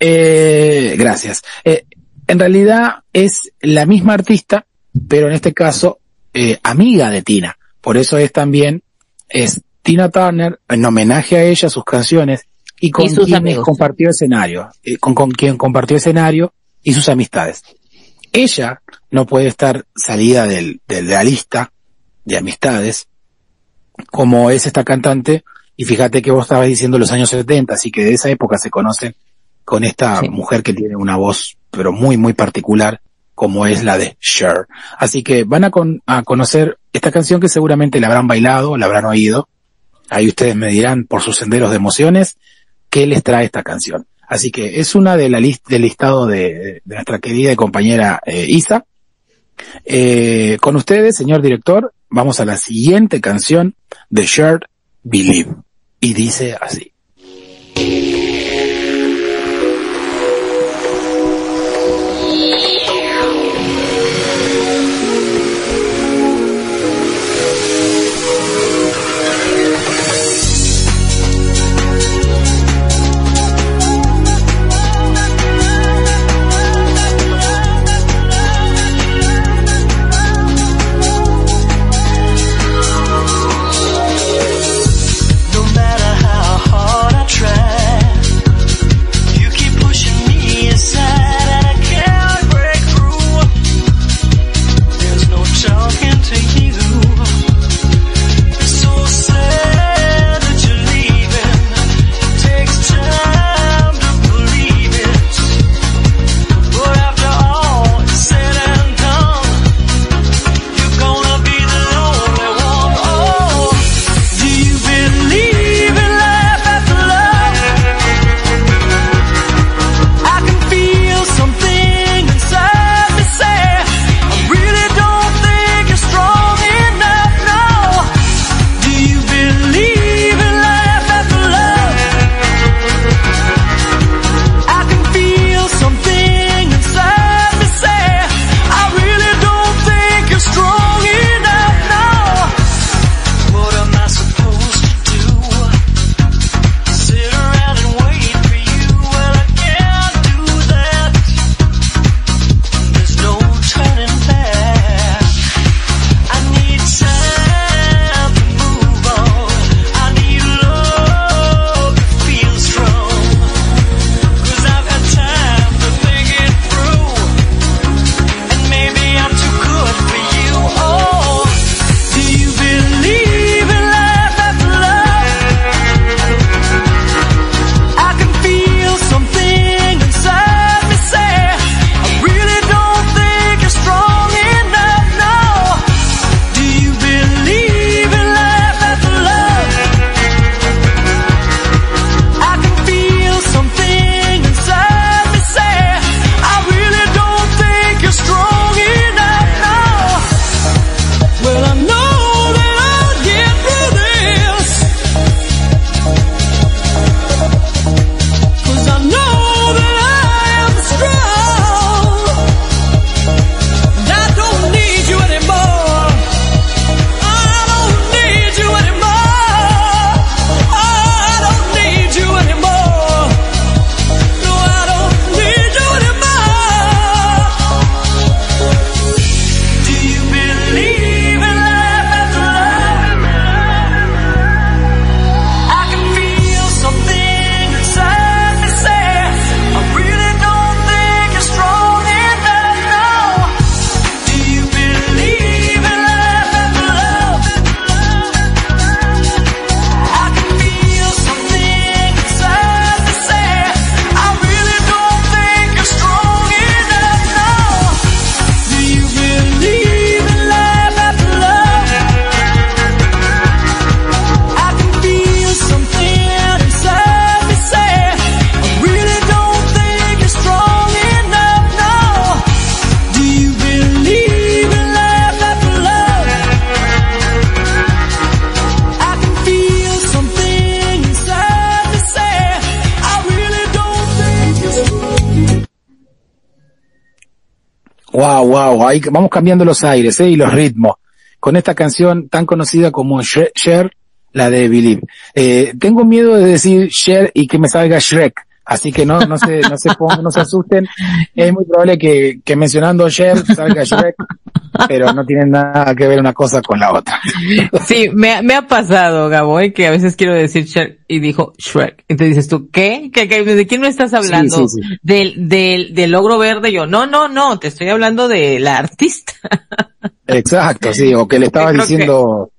Eh, gracias. Eh, en realidad es la misma artista, pero en este caso, eh, amiga de Tina. Por eso es también, es Tina Turner, en homenaje a ella, sus canciones, y con quien compartió escenario, eh, con, con quien compartió escenario y sus amistades ella no puede estar salida del, de la lista de amistades, como es esta cantante, y fíjate que vos estabas diciendo los años 70, así que de esa época se conocen con esta mujer que tiene una voz, pero muy, muy particular, como es la de Cher. Así que van a, a conocer esta canción que seguramente la habrán bailado, la habrán oído. Ahí ustedes me dirán por sus senderos de emociones qué les trae esta canción. Así que es una de la lista del listado de, nuestra querida y compañera eh, Isa. Eh, con ustedes, señor director, vamos a la siguiente canción de Shared Believe. Y dice así. Ahí vamos cambiando los aires ¿eh? y los ritmos con esta canción tan conocida como Cher, la de Believe. Eh, tengo miedo de decir Cher y que me salga Shrek, así que no, no se, no se pongan, no se asusten. Es muy probable que, que mencionando Cher salga Shrek, pero no tienen nada que ver una cosa con la otra. Sí, me, me ha pasado, Gabo, ¿eh? que a veces quiero decir Shrek y dijo Shrek. Y te dices tú, ¿qué? ¿Qué, de quién me estás hablando? Del, del, del logro verde. Yo, no, no, no, te estoy hablando de la artista. Exacto, sí, o que le estaba diciendo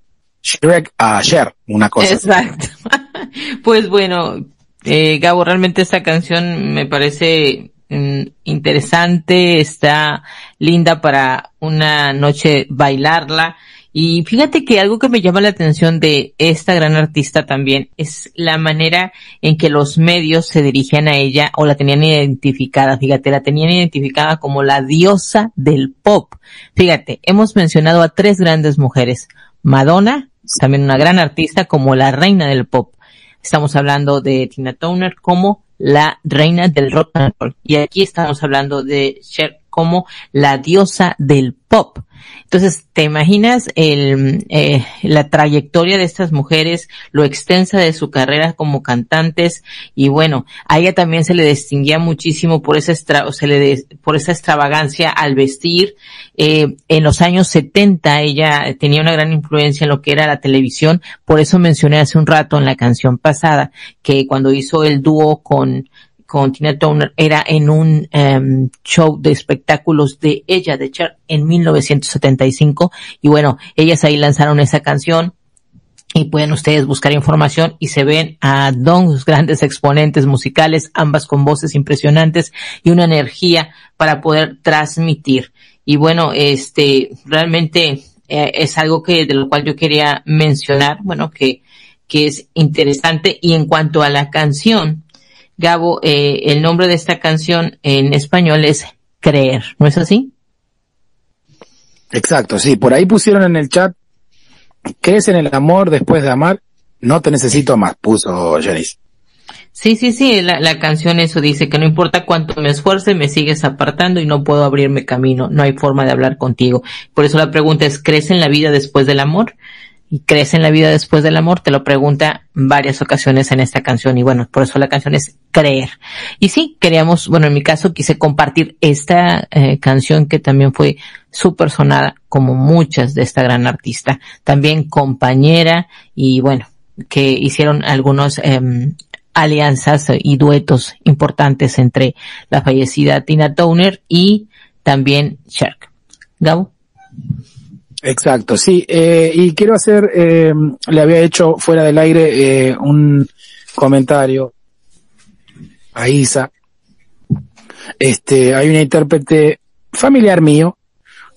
Shrek a Cher, una cosa. Exacto. pues bueno, eh, Gabo, realmente esta canción me parece mm, interesante, está linda para una noche bailarla. Y fíjate que algo que me llama la atención de esta gran artista también es la manera en que los medios se dirigían a ella o la tenían identificada. Fíjate, la tenían identificada como la diosa del pop. Fíjate, hemos mencionado a tres grandes mujeres. Madonna, también una gran artista como la reina del pop. Estamos hablando de Tina Turner como la reina del rock and roll. Y aquí estamos hablando de Cher como la diosa del pop. Entonces, ¿te imaginas el, eh, la trayectoria de estas mujeres, lo extensa de su carrera como cantantes? Y bueno, a ella también se le distinguía muchísimo por esa, le por esa extravagancia al vestir. Eh, en los años 70 ella tenía una gran influencia en lo que era la televisión. Por eso mencioné hace un rato en la canción pasada que cuando hizo el dúo con con Tina Turner era en un em, show de espectáculos de ella, de Cher, en 1975. Y bueno, ellas ahí lanzaron esa canción y pueden ustedes buscar información y se ven a dos grandes exponentes musicales, ambas con voces impresionantes y una energía para poder transmitir. Y bueno, este, realmente eh, es algo que, de lo cual yo quería mencionar, bueno, que, que es interesante. Y en cuanto a la canción, Gabo, eh, el nombre de esta canción en español es Creer, ¿no es así? Exacto, sí, por ahí pusieron en el chat, ¿crees en el amor después de amar? No te necesito más, puso Janice. Sí, sí, sí, la, la, canción eso dice que no importa cuánto me esfuerce, me sigues apartando y no puedo abrirme camino, no hay forma de hablar contigo. Por eso la pregunta es, ¿crees en la vida después del amor? Y crees en la vida después del amor, te lo pregunta varias ocasiones en esta canción y bueno, por eso la canción es creer. Y sí, queríamos, bueno, en mi caso quise compartir esta eh, canción que también fue súper sonada como muchas de esta gran artista, también compañera y bueno, que hicieron algunos em, alianzas y duetos importantes entre la fallecida Tina Turner y también Shark. Gabo. Exacto, sí. Eh, y quiero hacer, eh, le había hecho fuera del aire eh, un comentario a Isa. Este, hay una intérprete familiar mío,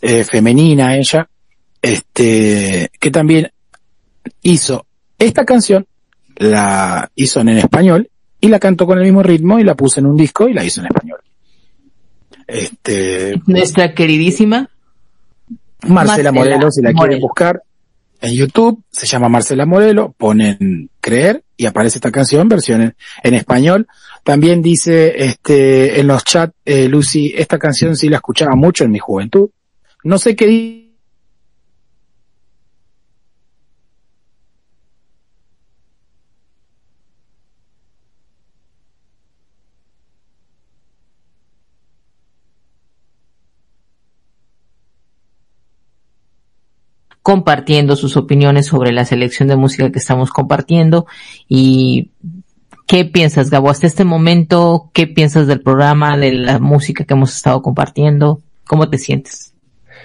eh, femenina ella, este, que también hizo esta canción, la hizo en español y la cantó con el mismo ritmo y la puso en un disco y la hizo en español. Este, nuestra queridísima Marcela, Morelo, si la quieren buscar en YouTube, se llama Marcela Morelo, ponen creer y aparece esta canción, versión en, español. También dice, este, en los chats, eh, Lucy, esta canción sí la escuchaba mucho en mi juventud. No sé qué compartiendo sus opiniones sobre la selección de música que estamos compartiendo y ¿Qué piensas, Gabo? Hasta este momento, ¿qué piensas del programa, de la música que hemos estado compartiendo? ¿Cómo te sientes?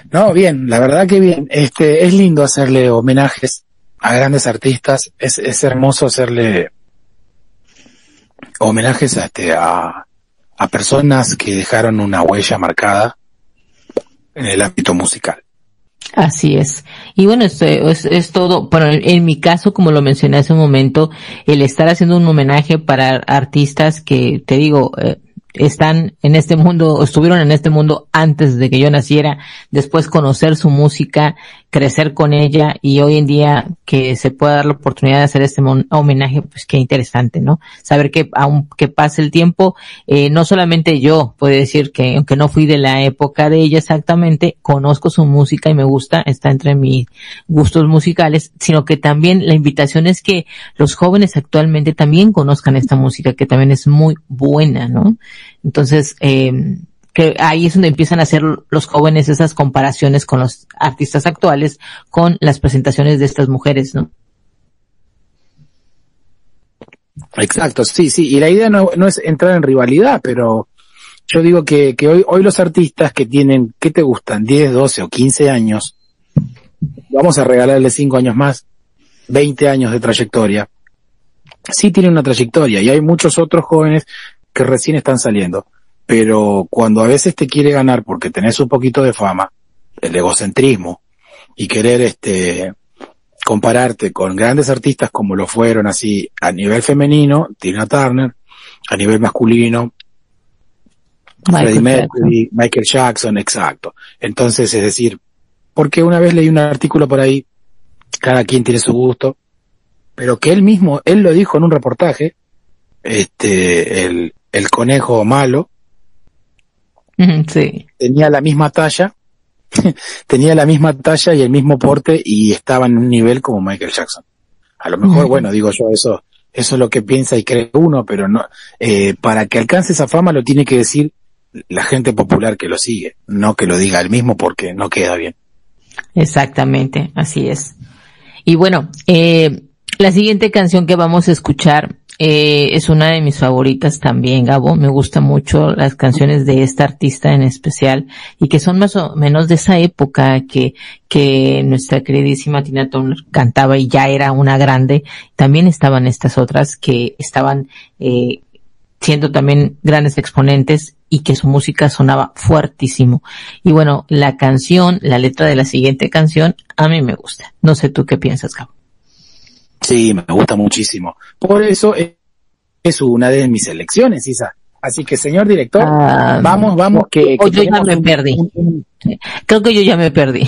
No, bien, la verdad que bien. Este, es lindo hacerle homenajes a grandes artistas. Es, es hermoso hacerle homenajes a, este, a, a personas que dejaron una huella marcada en el ámbito musical. Así es. Y bueno, es, es, todo, pero en, mi caso, como lo mencioné hace un momento, el estar haciendo un homenaje para artistas que, te digo, eh, están en este mundo, estuvieron en este mundo antes de que yo naciera, después conocer su música crecer con ella y hoy en día que se pueda dar la oportunidad de hacer este homenaje, pues qué interesante, ¿no? Saber que aunque pase el tiempo, eh, no solamente yo puedo decir que aunque no fui de la época de ella exactamente, conozco su música y me gusta, está entre mis gustos musicales, sino que también la invitación es que los jóvenes actualmente también conozcan esta música que también es muy buena, ¿no? Entonces, eh, que ahí es donde empiezan a hacer los jóvenes esas comparaciones con los artistas actuales, con las presentaciones de estas mujeres, ¿no? Exacto, sí, sí, y la idea no, es entrar en rivalidad, pero yo digo que, hoy los artistas que tienen, ¿qué te gustan? 10, 12 o 15 años, vamos a regalarle 5 años más, 20 años de trayectoria. Sí tienen una trayectoria y hay muchos otros jóvenes que recién están saliendo pero cuando a veces te quiere ganar porque tenés un poquito de fama, el egocentrismo, y querer este compararte con grandes artistas como lo fueron así a nivel femenino, Tina Turner, a nivel masculino, Michael Freddie Mercury, Michael Jackson, exacto. Entonces, es decir, porque una vez leí un artículo por ahí, cada quien tiene su gusto, pero que él mismo, él lo dijo en un reportaje, este, el, el conejo malo, Sí. Tenía la misma talla, tenía la misma talla y el mismo porte y estaba en un nivel como Michael Jackson. A lo mejor, bueno, digo yo, eso, eso es lo que piensa y cree uno, pero no, eh, para que alcance esa fama lo tiene que decir la gente popular que lo sigue, no que lo diga él mismo porque no queda bien. Exactamente, así es. Y bueno, eh, la siguiente canción que vamos a escuchar eh, es una de mis favoritas también, Gabo. Me gustan mucho las canciones de esta artista en especial y que son más o menos de esa época que, que nuestra queridísima Tina Turner cantaba y ya era una grande. También estaban estas otras que estaban, eh, siendo también grandes exponentes y que su música sonaba fuertísimo. Y bueno, la canción, la letra de la siguiente canción, a mí me gusta. No sé tú qué piensas, Gabo. Sí, me gusta muchísimo. Por eso es una de mis elecciones, Isa. Así que, señor director, ah, vamos, vamos, que... yo ya me perdí. Creo que yo ya me perdí.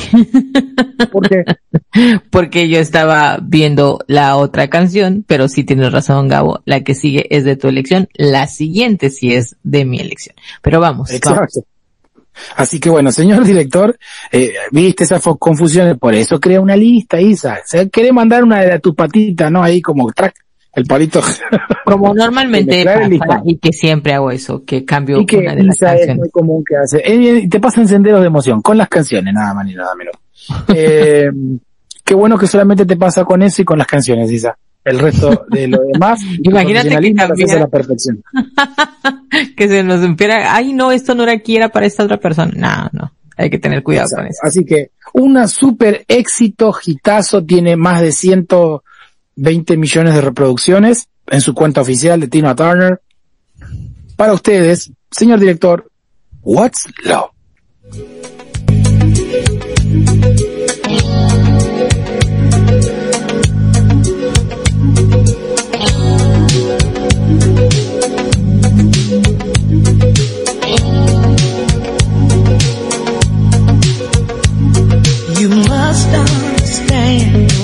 ¿Por qué? Porque yo estaba viendo la otra canción, pero sí tienes razón, Gabo. La que sigue es de tu elección. La siguiente sí es de mi elección. Pero vamos. Exacto. Así que bueno, señor director, eh, viste esas confusiones, por eso crea una lista, Isa. Se quiere mandar una de tus patitas, ¿no? Ahí como track, el palito. Como normalmente pasa, y que siempre hago eso, que cambio y que una de las canciones. es muy común que hace. Eh, te pasan senderos de emoción, con las canciones, nada más ni nada menos. eh, qué bueno que solamente te pasa con eso y con las canciones, Isa el resto de lo demás. Imagínate que cambiara, la perfección. que se nos empiera, ay no, esto no era aquí, era para esta otra persona. No, no, hay que tener cuidado con eso. Así que, una super éxito, hitazo, tiene más de 120 millones de reproducciones en su cuenta oficial de Tina Turner. Para ustedes, señor director, What's Love?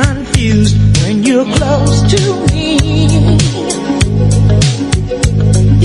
confused when you're close to me.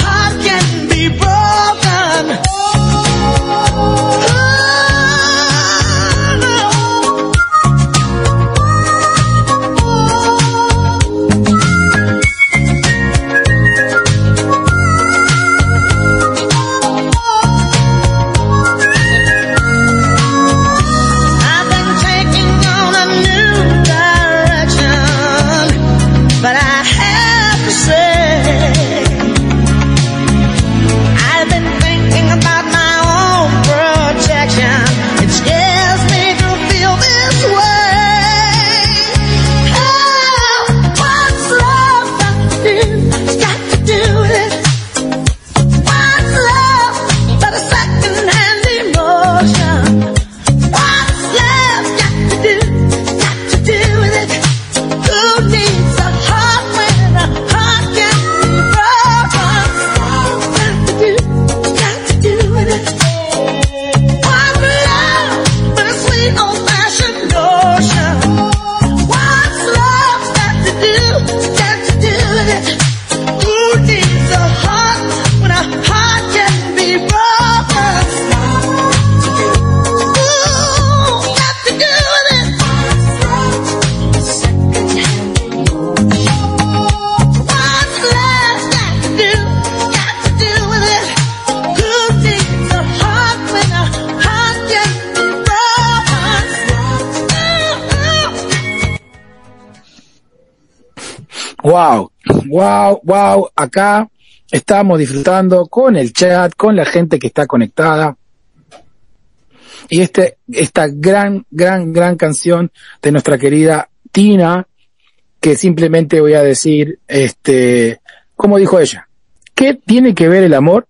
heart can be broken? Wow. Acá estamos disfrutando con el chat, con la gente que está conectada. Y este, esta gran, gran, gran canción de nuestra querida Tina, que simplemente voy a decir, este, como dijo ella, ¿qué tiene que ver el amor?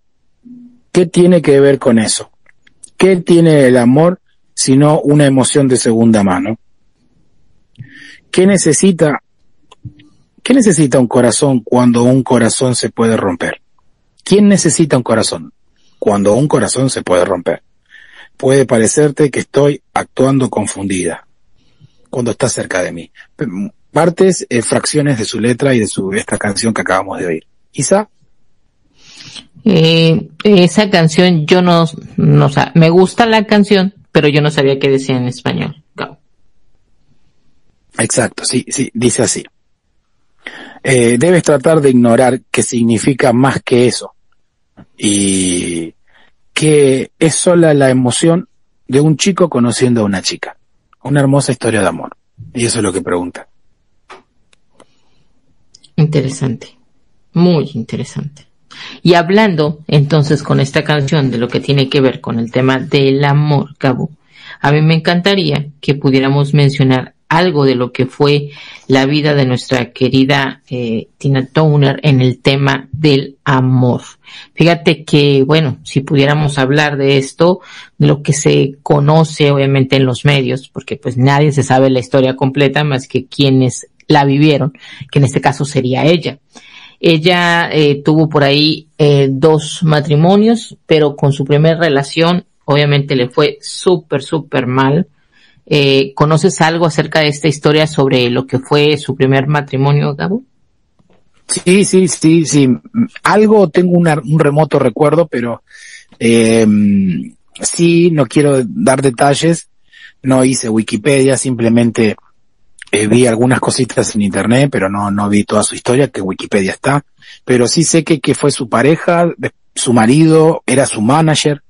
¿Qué tiene que ver con eso? ¿Qué tiene el amor sino una emoción de segunda mano? ¿Qué necesita ¿Qué necesita un corazón cuando un corazón se puede romper? ¿Quién necesita un corazón cuando un corazón se puede romper? Puede parecerte que estoy actuando confundida cuando estás cerca de mí. Partes, eh, fracciones de su letra y de su esta canción que acabamos de oír. Isa, Eh, esa canción yo no, no, sa- me gusta la canción, pero yo no sabía qué decía en español. Exacto, sí, sí, dice así. Eh, debes tratar de ignorar que significa más que eso y que es sola la emoción de un chico conociendo a una chica. Una hermosa historia de amor. Y eso es lo que pregunta. Interesante. Muy interesante. Y hablando entonces con esta canción de lo que tiene que ver con el tema del amor, Gabo, a mí me encantaría que pudiéramos mencionar algo de lo que fue la vida de nuestra querida eh, Tina Turner en el tema del amor. Fíjate que, bueno, si pudiéramos hablar de esto, de lo que se conoce obviamente en los medios, porque pues nadie se sabe la historia completa más que quienes la vivieron, que en este caso sería ella. Ella eh, tuvo por ahí eh, dos matrimonios, pero con su primera relación obviamente le fue súper, súper mal. Eh, ¿Conoces algo acerca de esta historia sobre lo que fue su primer matrimonio, Gabo? Sí, sí, sí, sí. Algo tengo un remoto recuerdo, pero eh, sí, no quiero dar detalles. No hice Wikipedia, simplemente eh, vi algunas cositas en internet, pero no, no vi toda su historia, que Wikipedia está. Pero sí sé que, que fue su pareja, su marido, era su manager,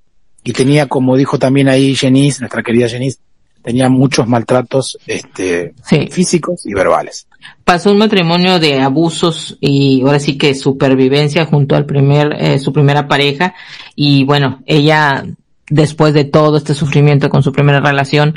y tenía, como dijo también ahí Jenice, nuestra querida Jenice, tenía muchos maltratos este, Sí. físicos y verbales. Pasó un matrimonio de abusos y ahora sí que supervivencia junto al primer, eh, su primera pareja y bueno, ella después de todo este sufrimiento con su primera relación,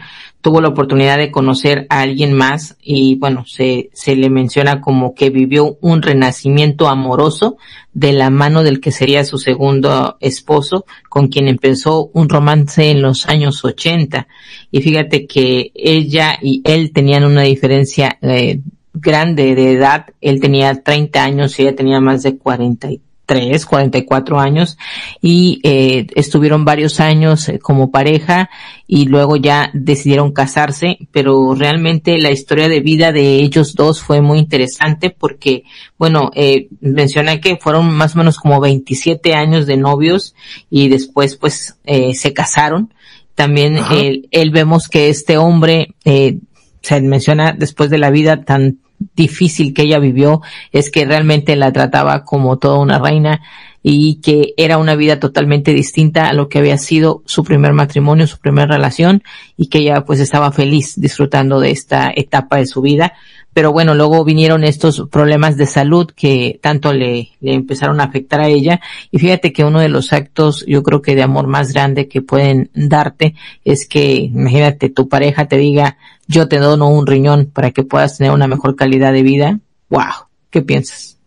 tuvo la oportunidad de conocer a alguien más y bueno, se, se le menciona como que vivió un renacimiento amoroso de la mano del que sería su segundo esposo, con quien empezó un romance en los años 80. Y fíjate que ella y él tenían una diferencia eh, grande de edad. Él tenía 30 años y ella tenía más de 40 43, 44 años y eh, estuvieron varios años eh, como pareja y luego ya decidieron casarse, pero realmente la historia de vida de ellos dos fue muy interesante porque, bueno, eh, menciona que fueron más o menos como 27 años de novios y después pues eh, se casaron. También él, él, vemos que este hombre, eh, se menciona después de la vida tan difícil que ella vivió es que realmente la trataba como toda una reina y que era una vida totalmente distinta a lo que había sido su primer matrimonio, su primera relación y que ella pues estaba feliz disfrutando de esta etapa de su vida. Pero bueno, luego vinieron estos problemas de salud que tanto le, le empezaron a afectar a ella. Y fíjate que uno de los actos, yo creo que de amor más grande que pueden darte es que, imagínate, tu pareja te diga, yo te dono un riñón para que puedas tener una mejor calidad de vida. Wow, ¿qué piensas?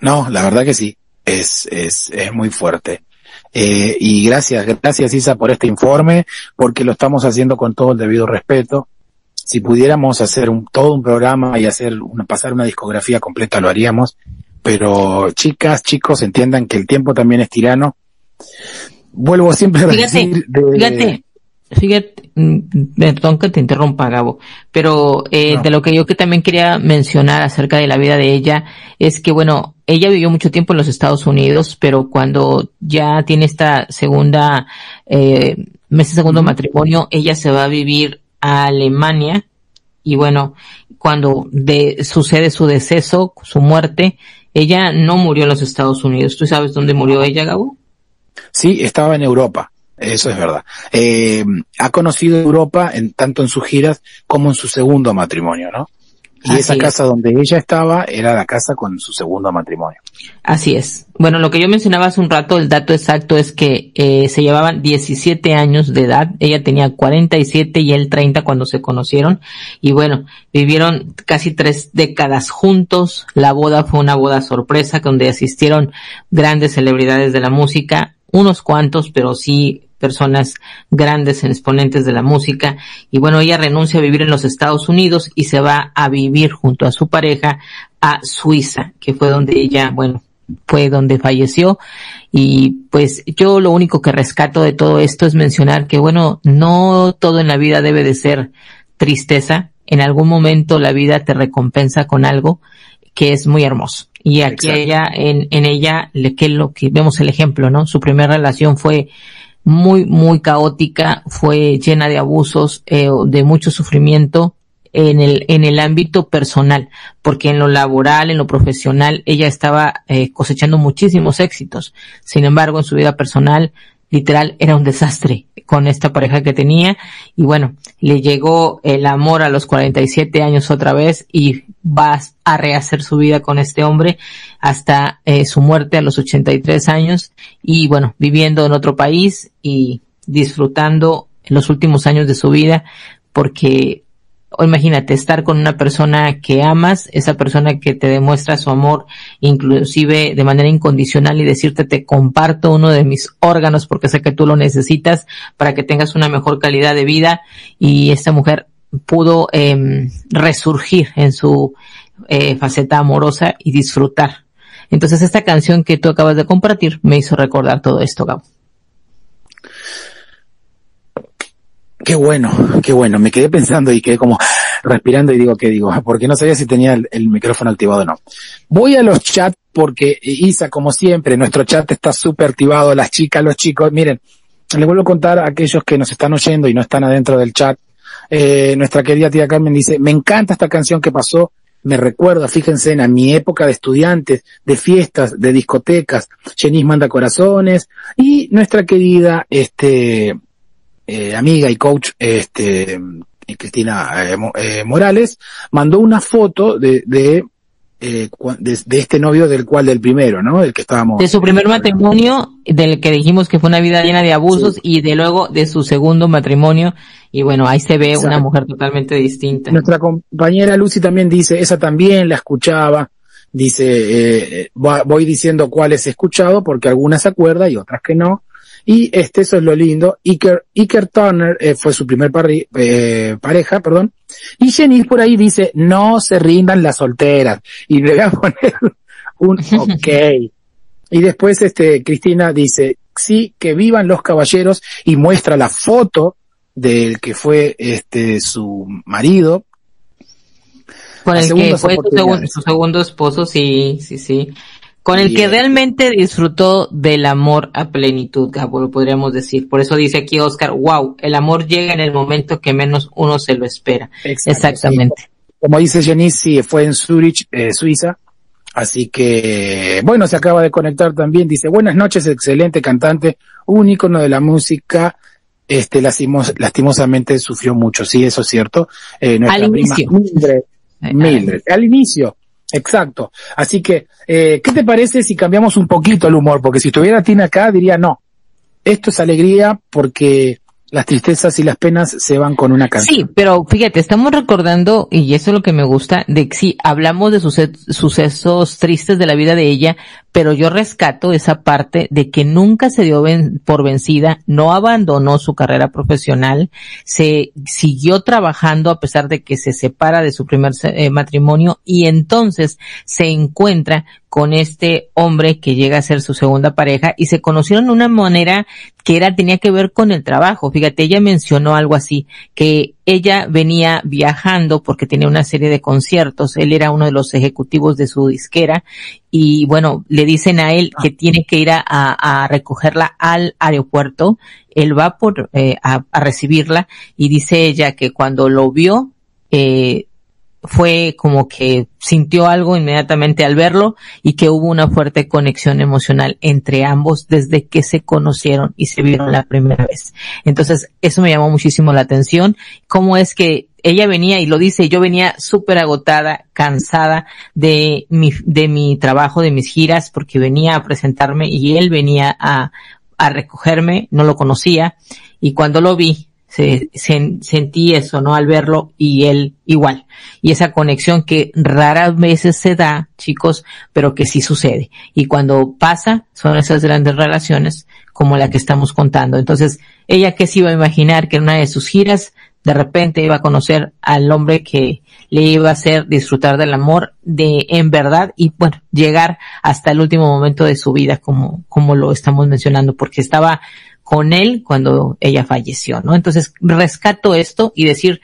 No, la verdad que sí, es, es, es muy fuerte. Eh, y gracias, gracias Isa por este informe, porque lo estamos haciendo con todo el debido respeto. Si pudiéramos hacer un, todo un programa y hacer una, pasar una discografía completa, lo haríamos. Pero chicas, chicos, entiendan que el tiempo también es tirano. Vuelvo siempre a decir de, fíjate, fíjate, perdón que te interrumpa, Gabo, pero eh, No. de lo que yo que también quería mencionar acerca de la vida de ella es que, bueno, ella vivió mucho tiempo en los Estados Unidos, pero cuando ya tiene esta segunda, eh, este segundo matrimonio, ella se va a vivir a Alemania y bueno, cuando de, sucede su deceso, su muerte, ella no murió en los Estados Unidos. ¿Tú sabes dónde murió ella, Gabo? Sí, estaba en Europa. Eso es verdad. Eh, ha conocido Europa en, tanto en sus giras como en su segundo matrimonio, ¿no? Y Así esa es. casa donde ella estaba era la casa con su segundo matrimonio. Así es. Bueno, lo que yo mencionaba hace un rato, el dato exacto es que eh, se llevaban 17 años de edad. Ella tenía 47 y él 30 cuando se conocieron. Y bueno, vivieron casi tres décadas juntos. La boda fue una boda sorpresa donde asistieron grandes celebridades de la música, unos cuantos, pero sí personas grandes en exponentes de la música y bueno ella renuncia a vivir en los Estados Unidos y se va a vivir junto a su pareja a Suiza que fue donde ella bueno fue donde falleció. Y pues yo lo único que rescato de todo esto es mencionar que bueno no todo en la vida debe de ser tristeza. En algún momento la vida te recompensa con algo que es muy hermoso. Y aquí Exacto. ella en, en ella le que lo que vemos el ejemplo no su primera relación fue muy, muy caótica, fue llena de abusos, eh, de mucho sufrimiento en el, en el ámbito personal, porque en lo laboral, en lo profesional, ella estaba eh, cosechando muchísimos éxitos. Sin embargo, en su vida personal, literal, era un desastre con esta pareja que tenía. Y bueno, le llegó el amor a los 47 años otra vez y va a rehacer su vida con este hombre hasta eh, su muerte a los 83 años y bueno, viviendo en otro país y disfrutando los últimos años de su vida porque o imagínate estar con una persona que amas, esa persona que te demuestra su amor, inclusive de manera incondicional y decirte te comparto uno de mis órganos porque sé que tú lo necesitas para que tengas una mejor calidad de vida y esta mujer pudo eh, resurgir en su eh, faceta amorosa y disfrutar. Entonces esta canción que tú acabas de compartir me hizo recordar todo esto, Gabo. Qué bueno, qué bueno. Me quedé pensando y quedé como respirando y digo, ¿qué digo? Porque no sabía si tenía el, micrófono activado o no. Voy a los chats porque eh, Isa, como siempre, nuestro chat está súper activado, las chicas, los chicos. Miren, les vuelvo a contar a aquellos que nos están oyendo y no están adentro del chat. Eh, nuestra querida tía Carmen dice, me encanta esta canción que pasó, me recuerda, fíjense, en a mi época de estudiantes, de fiestas, de discotecas, Jenis manda corazones, y nuestra querida, este, eh, amiga y coach, este, Cristina eh, eh, Morales, mandó una foto de, de eh, de, de este novio del cual del primero, ¿no? El que estábamos. De su primer matrimonio, del que dijimos que fue una vida llena de abusos, y de luego de su segundo matrimonio, y bueno, ahí se ve una mujer totalmente distinta. Nuestra compañera Lucy también dice, esa también la escuchaba. Dice, eh, eh, voy diciendo cuáles he escuchado porque algunas se acuerda y otras que no. Y este, eso es lo lindo. Iker, Iker Turner eh, fue su primer parri- eh, pareja, perdón. Y Jenny por ahí dice, no se rindan las solteras. Y le voy a poner un ok. Y después este, Cristina dice, sí, que vivan los caballeros y muestra la foto del que fue este su marido. Con el que fue su segundo esposo, sí, sí, sí. Con el que realmente disfrutó del amor a plenitud, Gabo, lo podríamos decir. Por eso dice aquí Oscar, wow, el amor llega en el momento que menos uno se lo espera. Exacto, Exactamente. sí. Como dice Jenny, sí, fue en Zurich, eh, Suiza. Así que, bueno, se acaba de conectar también. Dice, buenas noches, excelente cantante, un ícono de la música. Este, lastimos- lastimosamente sufrió mucho. Sí, eso es cierto. Eh, nuestra Al prima inicio. Mildred, Mildred, al inicio. Exacto. Así que, eh, ¿qué te parece si cambiamos un poquito el humor? Porque si estuviera Tina acá, diría no. Esto es alegría porque las tristezas y las penas se van con una canción. Sí, pero fíjate, estamos recordando, y eso es lo que me gusta, de que sí, hablamos de suce- sucesos tristes de la vida de ella, pero yo rescato esa parte de que nunca se dio por vencida, no abandonó su carrera profesional, se siguió trabajando a pesar de que se separa de su primer eh, matrimonio y entonces se encuentra con este hombre que llega a ser su segunda pareja y se conocieron de una manera que era, tenía que ver con el trabajo. Fíjate, ella mencionó algo así, que ella venía viajando porque tenía una serie de conciertos, él era uno de los ejecutivos de su disquera y bueno, le dicen a él que tiene que ir a, a- recogerla al aeropuerto, él va por, eh, a, a recibirla y dice ella que cuando lo vio, eh, fue como que sintió algo inmediatamente al verlo y que hubo una fuerte conexión emocional entre ambos desde que se conocieron y se vieron la primera vez. Entonces, eso me llamó muchísimo la atención. Cómo es que ella venía y lo dice, yo venía súper agotada, cansada de mi, de mi trabajo, de mis giras, porque venía a presentarme y él venía a, a recogerme, no lo conocía y cuando lo vi, se, sen- sentí eso, ¿no? Al verlo y él igual. Y esa conexión que raras veces se da, chicos, pero que sí sucede. Y cuando pasa, son esas grandes relaciones como la que estamos contando. Entonces, ella que se iba a imaginar que en una de sus giras, de repente iba a conocer al hombre que le iba a hacer disfrutar del amor de en verdad y bueno, llegar hasta el último momento de su vida como, como lo estamos mencionando, porque estaba con él cuando ella falleció, ¿no? Entonces rescato esto y decir,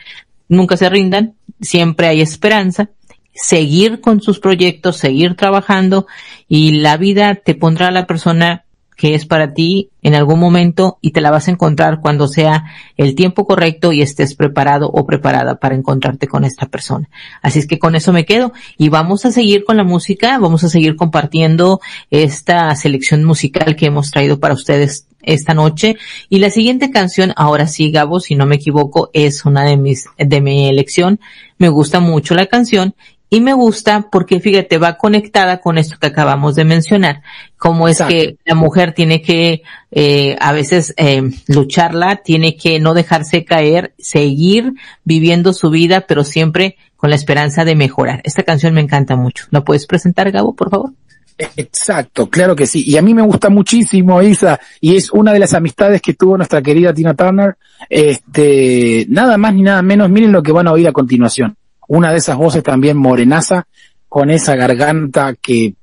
nunca se rindan, siempre hay esperanza, seguir con sus proyectos, seguir trabajando y la vida te pondrá la persona que es para ti en algún momento y te la vas a encontrar cuando sea el tiempo correcto y estés preparado o preparada para encontrarte con esta persona. Así es que con eso me quedo y vamos a seguir con la música, vamos a seguir compartiendo esta selección musical que hemos traído para ustedes esta noche y la siguiente canción, ahora sí Gabo, si no me equivoco, es una de mis, de mi elección. Me gusta mucho la canción y me gusta porque fíjate, va conectada con esto que acabamos de mencionar, como es Exacto. que la mujer tiene que eh, a veces eh, lucharla, tiene que no dejarse caer, seguir viviendo su vida, pero siempre con la esperanza de mejorar. Esta canción me encanta mucho. ¿La puedes presentar, Gabo, por favor? Exacto, claro que sí. Y a mí me gusta muchísimo Isa, y es una de las amistades que tuvo nuestra querida Tina Turner. Este, nada más ni nada menos, miren lo que van a oír a continuación. Una de esas voces también morenaza, con esa garganta que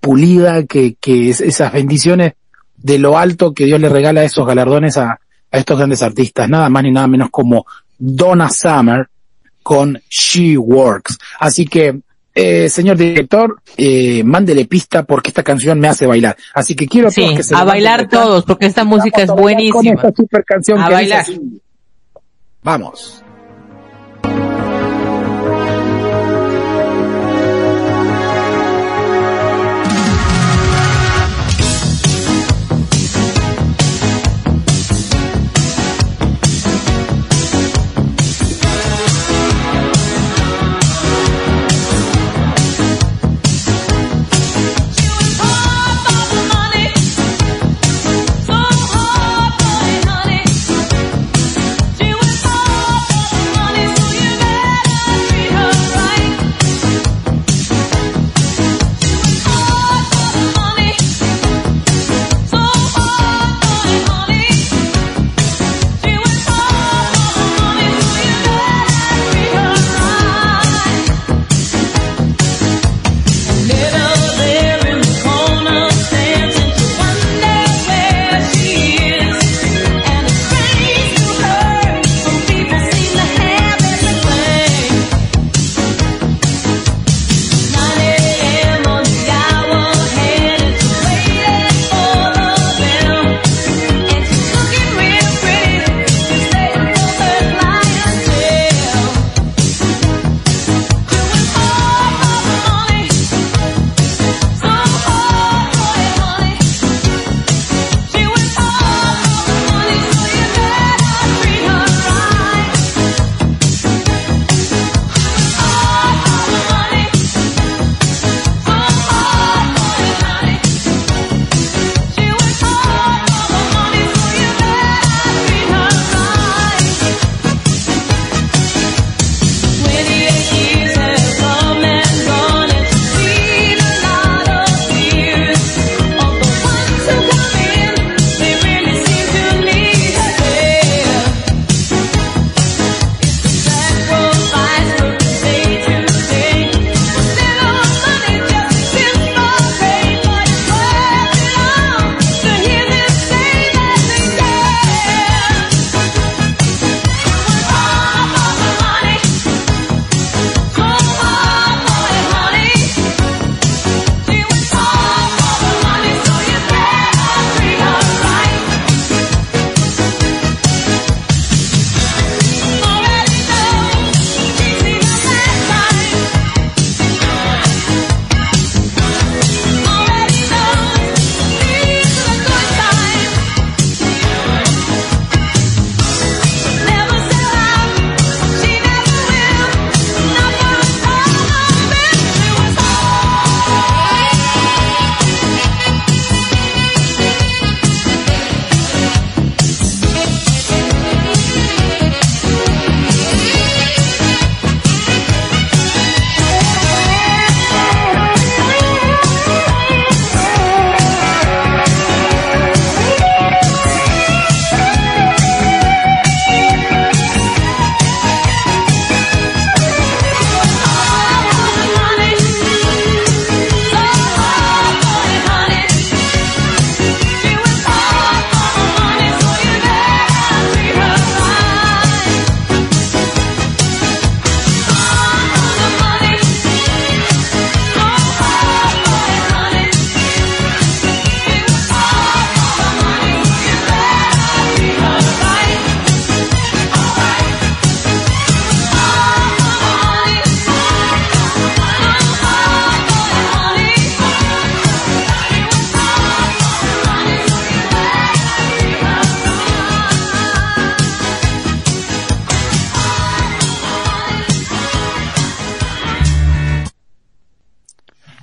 pulida, que, que es esas bendiciones de lo alto que Dios le regala esos galardones a, a estos grandes artistas. Nada más ni nada menos como Donna Summer con She Works. Así que, eh, señor director, eh, mándele pista porque esta canción me hace bailar. Así que quiero a Sí, todos que se a bailar todos, porque esta música es buenísima. Con esta super canción A que bailar. Vamos.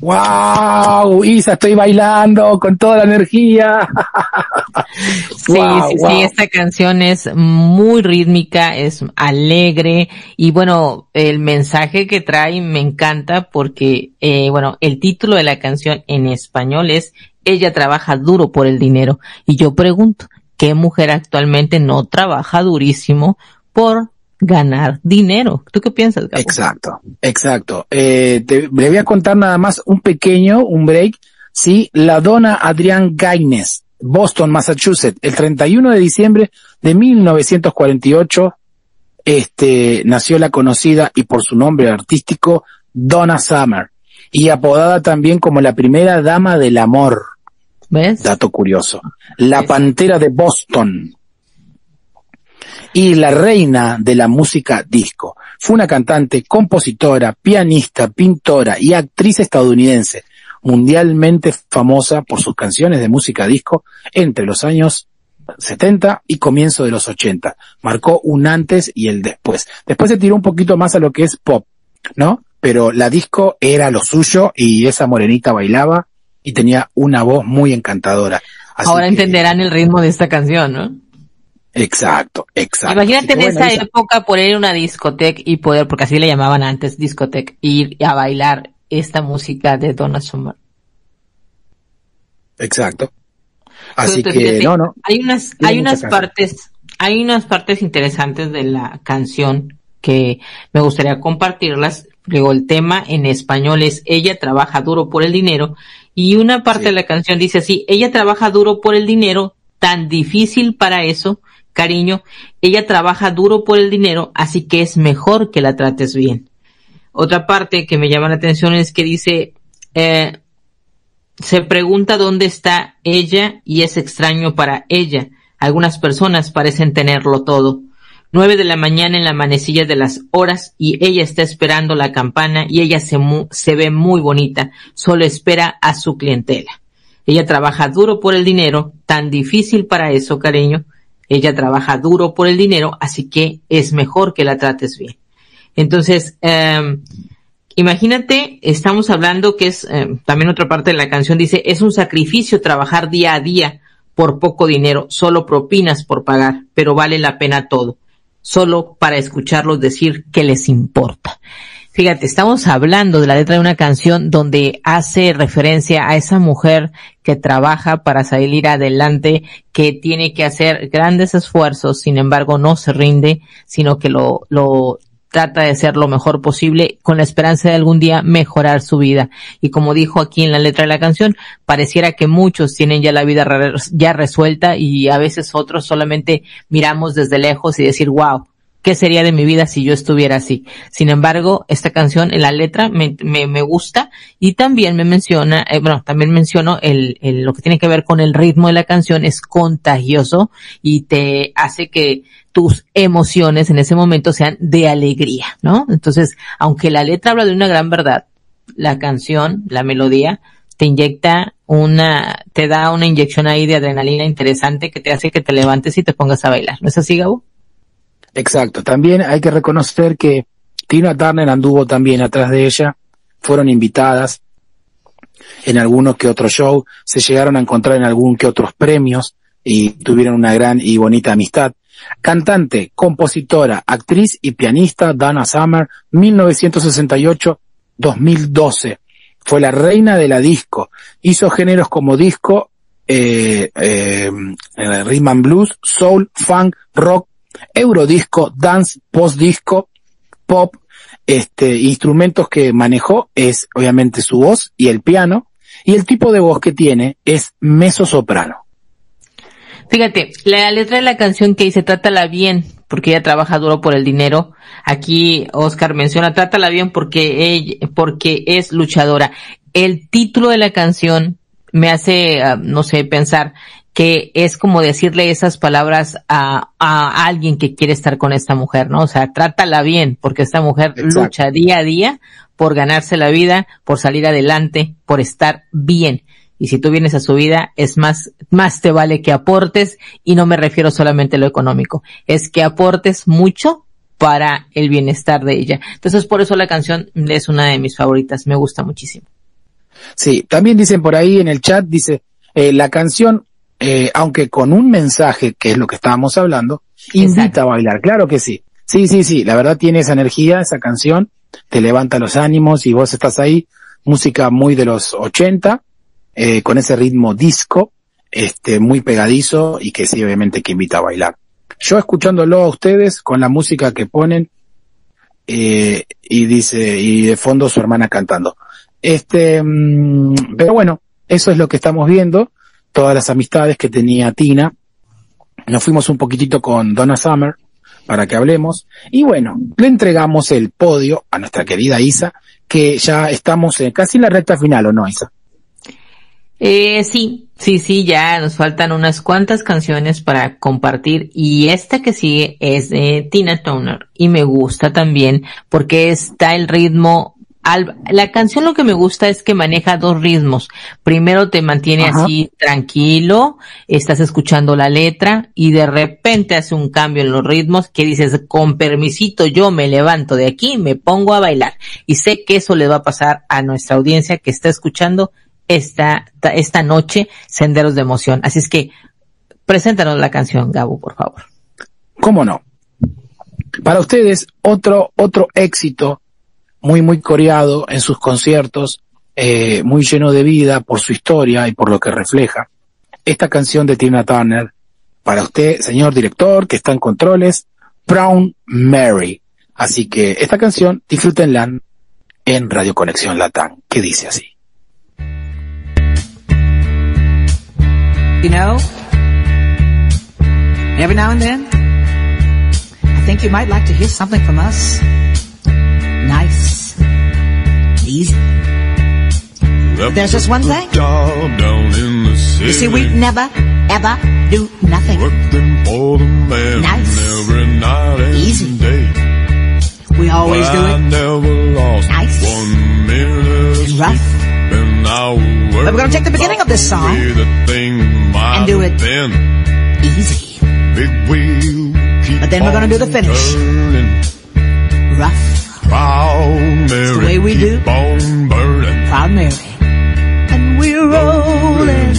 ¡Wow! Isa, estoy bailando con toda la energía. sí, sí, sí, esta canción es muy rítmica, es alegre y bueno, el mensaje que trae me encanta porque, eh, bueno, el título de la canción en español es Ella trabaja duro por el dinero. Y yo pregunto, ¿qué mujer actualmente no trabaja durísimo por ganar dinero. ¿Tú qué piensas, Gabo? Exacto, exacto. Eh, te, le voy a contar nada más un pequeño, un break. Sí, la dona Adrián Gaines, Boston, Massachusetts, el 31 de diciembre de 1948, este, nació la conocida y por su nombre artístico Donna Summer y apodada también como la primera dama del amor. ¿Ves? Dato curioso. La pantera de Boston y la reina de la música disco. Fue una cantante, compositora, pianista, pintora y actriz estadounidense, mundialmente famosa por sus canciones de música disco entre los años 70 y comienzo de los 80. Marcó un antes y el después. Después se tiró un poquito más a lo que es pop, ¿no? Pero la disco era lo suyo y esa morenita bailaba y tenía una voz muy encantadora. Así Ahora que... entenderán el ritmo de esta canción, ¿no? Exacto, exacto. Imagínate en esa época poner una discoteca y poder, porque así le llamaban antes discoteca, ir a bailar esta música de Donna Summer. Exacto. Así Entonces, que, fíjate, no, no. Hay unas, hay unas partes, hay unas partes interesantes de la canción que me gustaría compartirlas. Luego el tema en español es ella trabaja duro por el dinero y una parte sí. de la canción dice así, ella trabaja duro por el dinero, tan difícil para eso, cariño, ella trabaja duro por el dinero, así que es mejor que la trates bien. Otra parte que me llama la atención es que dice, eh, se pregunta dónde está ella y es extraño para ella. Algunas personas parecen tenerlo todo. Nueve de la mañana en la manecilla de las horas y ella está esperando la campana y ella se, se ve muy bonita, solo espera a su clientela. Ella trabaja duro por el dinero, tan difícil para eso, cariño, ella trabaja duro por el dinero, así que es mejor que la trates bien. Entonces, eh, imagínate, estamos hablando que es, eh, también otra parte de la canción dice, es un sacrificio trabajar día a día por poco dinero, solo propinas por pagar, pero vale la pena todo, solo para escucharlos decir que les importa. Fíjate, estamos hablando de la letra de una canción donde hace referencia a esa mujer que trabaja para salir adelante, que tiene que hacer grandes esfuerzos, sin embargo no se rinde, sino que lo, lo trata de hacer lo mejor posible con la esperanza de algún día mejorar su vida. Y como dijo aquí en la letra de la canción, pareciera que muchos tienen ya la vida ya resuelta y a veces otros solamente miramos desde lejos y decir, wow, qué sería de mi vida si yo estuviera así. Sin embargo, esta canción en la letra me, me, gusta y también me menciona, eh, bueno, también menciono el, el, lo que tiene que ver con el ritmo de la canción es contagioso y te hace que tus emociones en ese momento sean de alegría, ¿no? Entonces, aunque la letra habla de una gran verdad, la canción, la melodía, te inyecta una, te da una inyección ahí de adrenalina interesante que te hace que te levantes y te pongas a bailar. ¿No es así, Gabo? Exacto. También hay que reconocer que Tina Turner anduvo también atrás de ella, fueron invitadas en algunos que otros show, se llegaron a encontrar en algún que otros premios y tuvieron una gran y bonita amistad. Cantante, compositora, actriz y pianista Donna Summer, 1968-2012. Fue la reina de la disco. Hizo géneros como disco, eh, eh, rhythm and blues, soul, funk, rock, eurodisco, dance, postdisco, pop, este, instrumentos que manejó es obviamente su voz y el piano, y el tipo de voz que tiene es mezzo soprano. Fíjate, la letra de la canción que dice trátala bien, porque ella trabaja duro por el dinero. Aquí Oscar menciona trátala bien porque porque es luchadora. El título de la canción me hace, uh, no sé, pensar que es como decirle esas palabras a, a, alguien que quiere estar con esta mujer, ¿no? O sea, trátala bien, porque esta mujer Exacto. lucha día a día por ganarse la vida, por salir adelante, por estar bien. Y si tú vienes a su vida, es más, más te vale que aportes, y no me refiero solamente a lo económico, es que aportes mucho para el bienestar de ella. Entonces, por eso la canción es una de mis favoritas, me gusta muchísimo. Sí, también dicen por ahí en el chat, dice, eh, la canción, eh, aunque con un mensaje, que es lo que estábamos hablando, invita Exacto. a bailar. Claro que sí. Sí, sí, sí, la verdad tiene esa energía, esa canción, te levanta los ánimos y vos estás ahí, música muy de los 80, eh, con ese ritmo disco, este, muy pegadizo y que sí, obviamente que invita a bailar. Yo escuchándolo a ustedes con la música que ponen, eh, y dice, y de fondo su hermana cantando. Este, mm, pero bueno, eso es lo que estamos viendo, todas las amistades que tenía Tina. Nos fuimos un poquitito con Donna Summer para que hablemos. Y bueno, le entregamos el podio a nuestra querida Isa, que ya estamos en casi en la recta final, ¿o no, Isa? Eh, sí, sí, sí, ya nos faltan unas cuantas canciones para compartir y esta que sigue es de Tina Turner y me gusta también porque está el ritmo al- la canción lo que me gusta es que maneja dos ritmos. Primero te mantiene Ajá. así tranquilo, estás escuchando la letra y de repente hace un cambio en los ritmos que dices, con permisito yo me levanto de aquí, me pongo a bailar. Y sé que eso le va a pasar a nuestra audiencia que está escuchando esta, esta noche Senderos de Emoción. Así es que, preséntanos la canción, Gabo, por favor. ¿Cómo no? Para ustedes, otro, otro éxito muy, muy coreado en sus conciertos, eh, muy lleno de vida por su historia y por lo que refleja. Esta canción de Tina Turner, para usted, señor director, que está en controles, Brown Mary. Así que esta canción, disfrútenla en Radio Conexión Latam, que dice así. You know, every now and then, I think you might like to hear something from us. nice, pleasing. There's just one thing. You see, we never, ever do nothing. nice. Easy. We always do it. nice. and rough. But we're going to take the beginning of this song and do it easy. But then we're going to do the finish. Rough. Proud Mary, way we keep do. on burning. proud Mary. And we're rolling,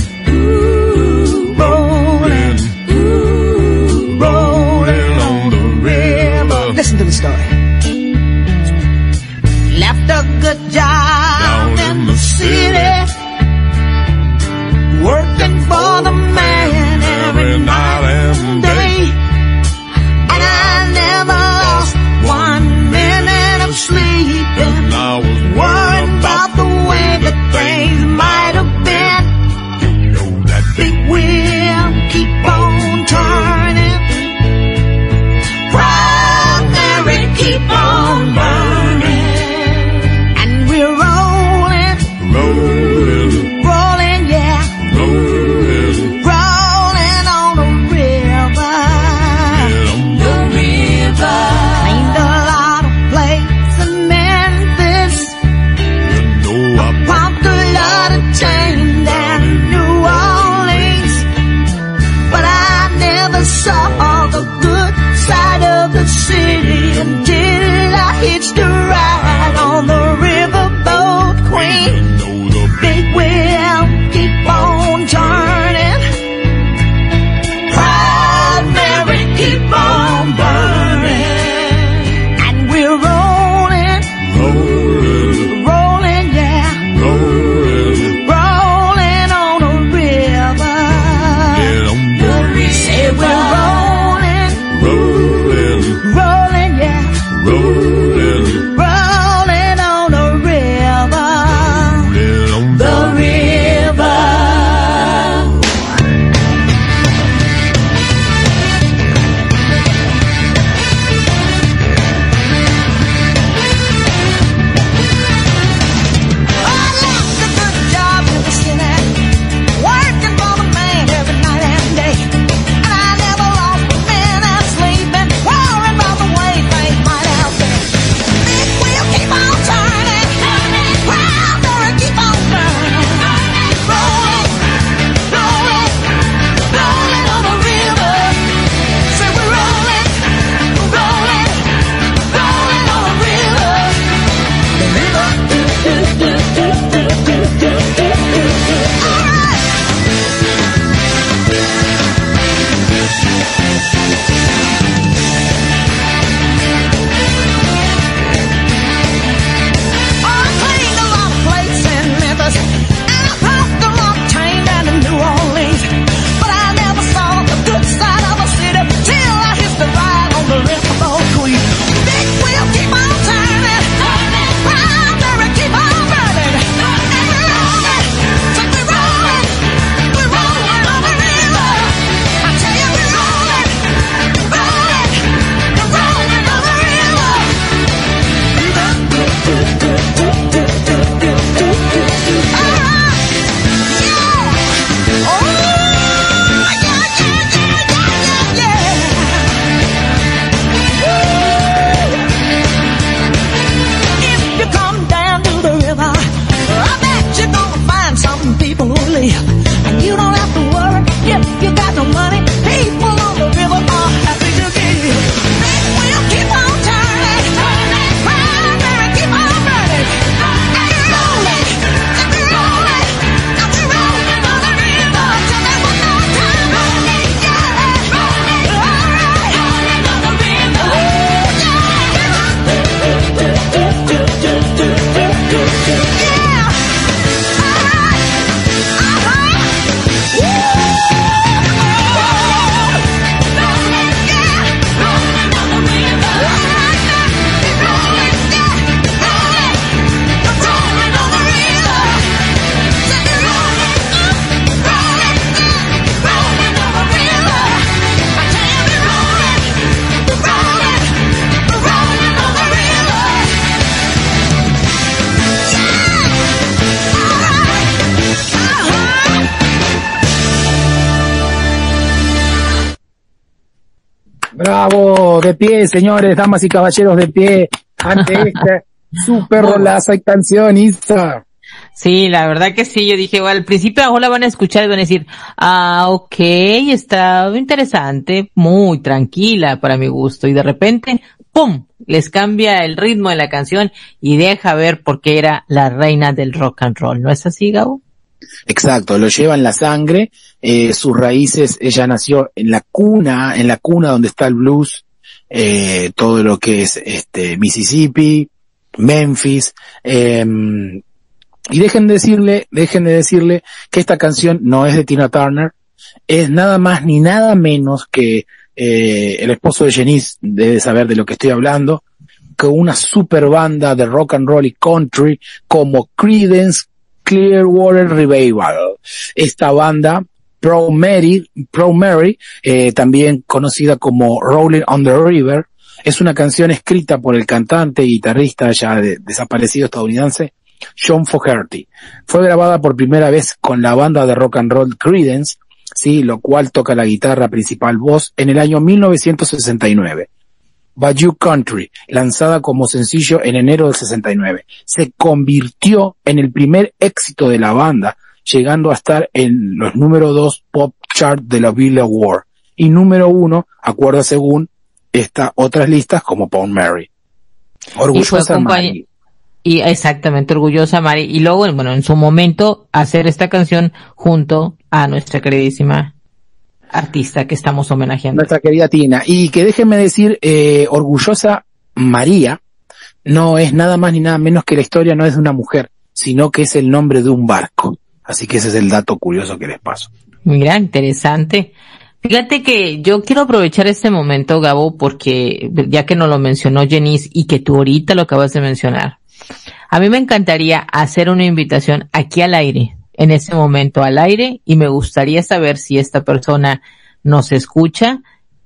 Bravo, de pie, señores, damas y caballeros, de pie, ante esta super rolaza y canción, Isa. Sí, la verdad que sí, yo dije, bueno, al principio a la van a escuchar y van a decir, ah, ok, está interesante, muy tranquila para mi gusto, y de repente, ¡pum! les cambia el ritmo de la canción y deja ver por qué era la reina del rock and roll, ¿no es así, Gabo? Exacto, lo lleva en la sangre, eh, sus raíces, ella nació en la cuna, en la cuna donde está el blues, eh, todo lo que es este Mississippi, Memphis, em, y dejen de decirle, dejen de decirle que esta canción no es de Tina Turner, es nada más ni nada menos que eh, el esposo de Janice debe saber de lo que estoy hablando, con una super banda de rock and roll y country como Creedence Clearwater Revival. Esta banda Pro Mary, Pro Mary, eh, también conocida como Rolling on the River, es una canción escrita por el cantante y guitarrista ya de- desaparecido estadounidense John Fogerty. Fue grabada por primera vez con la banda de rock and roll Creedence, sí, lo cual toca la guitarra principal voz en el año 1969. Bayou Country, lanzada como sencillo en enero del 69, se convirtió en el primer éxito de la banda, llegando a estar en los número 2 pop chart de la Billboard y número 1, acuerdo según esta otras listas como Paul Mary. Orgullosa Mary. Y exactamente, orgullosa Mari. Y luego, bueno, en su momento, hacer esta canción junto a nuestra queridísima artista que estamos homenajeando. nuestra querida Tina. Y que déjenme decir, eh, orgullosa María no es nada más ni nada menos que la historia no es de una mujer, sino que es el nombre de un barco. Así que ese es el dato curioso que les paso. Mira, interesante. Fíjate que yo quiero aprovechar este momento, Gabo, porque ya que nos lo mencionó Jenice y que tú ahorita lo acabas de mencionar, a mí me encantaría hacer una invitación aquí al aire, en ese momento al aire, y me gustaría saber si esta persona nos escucha.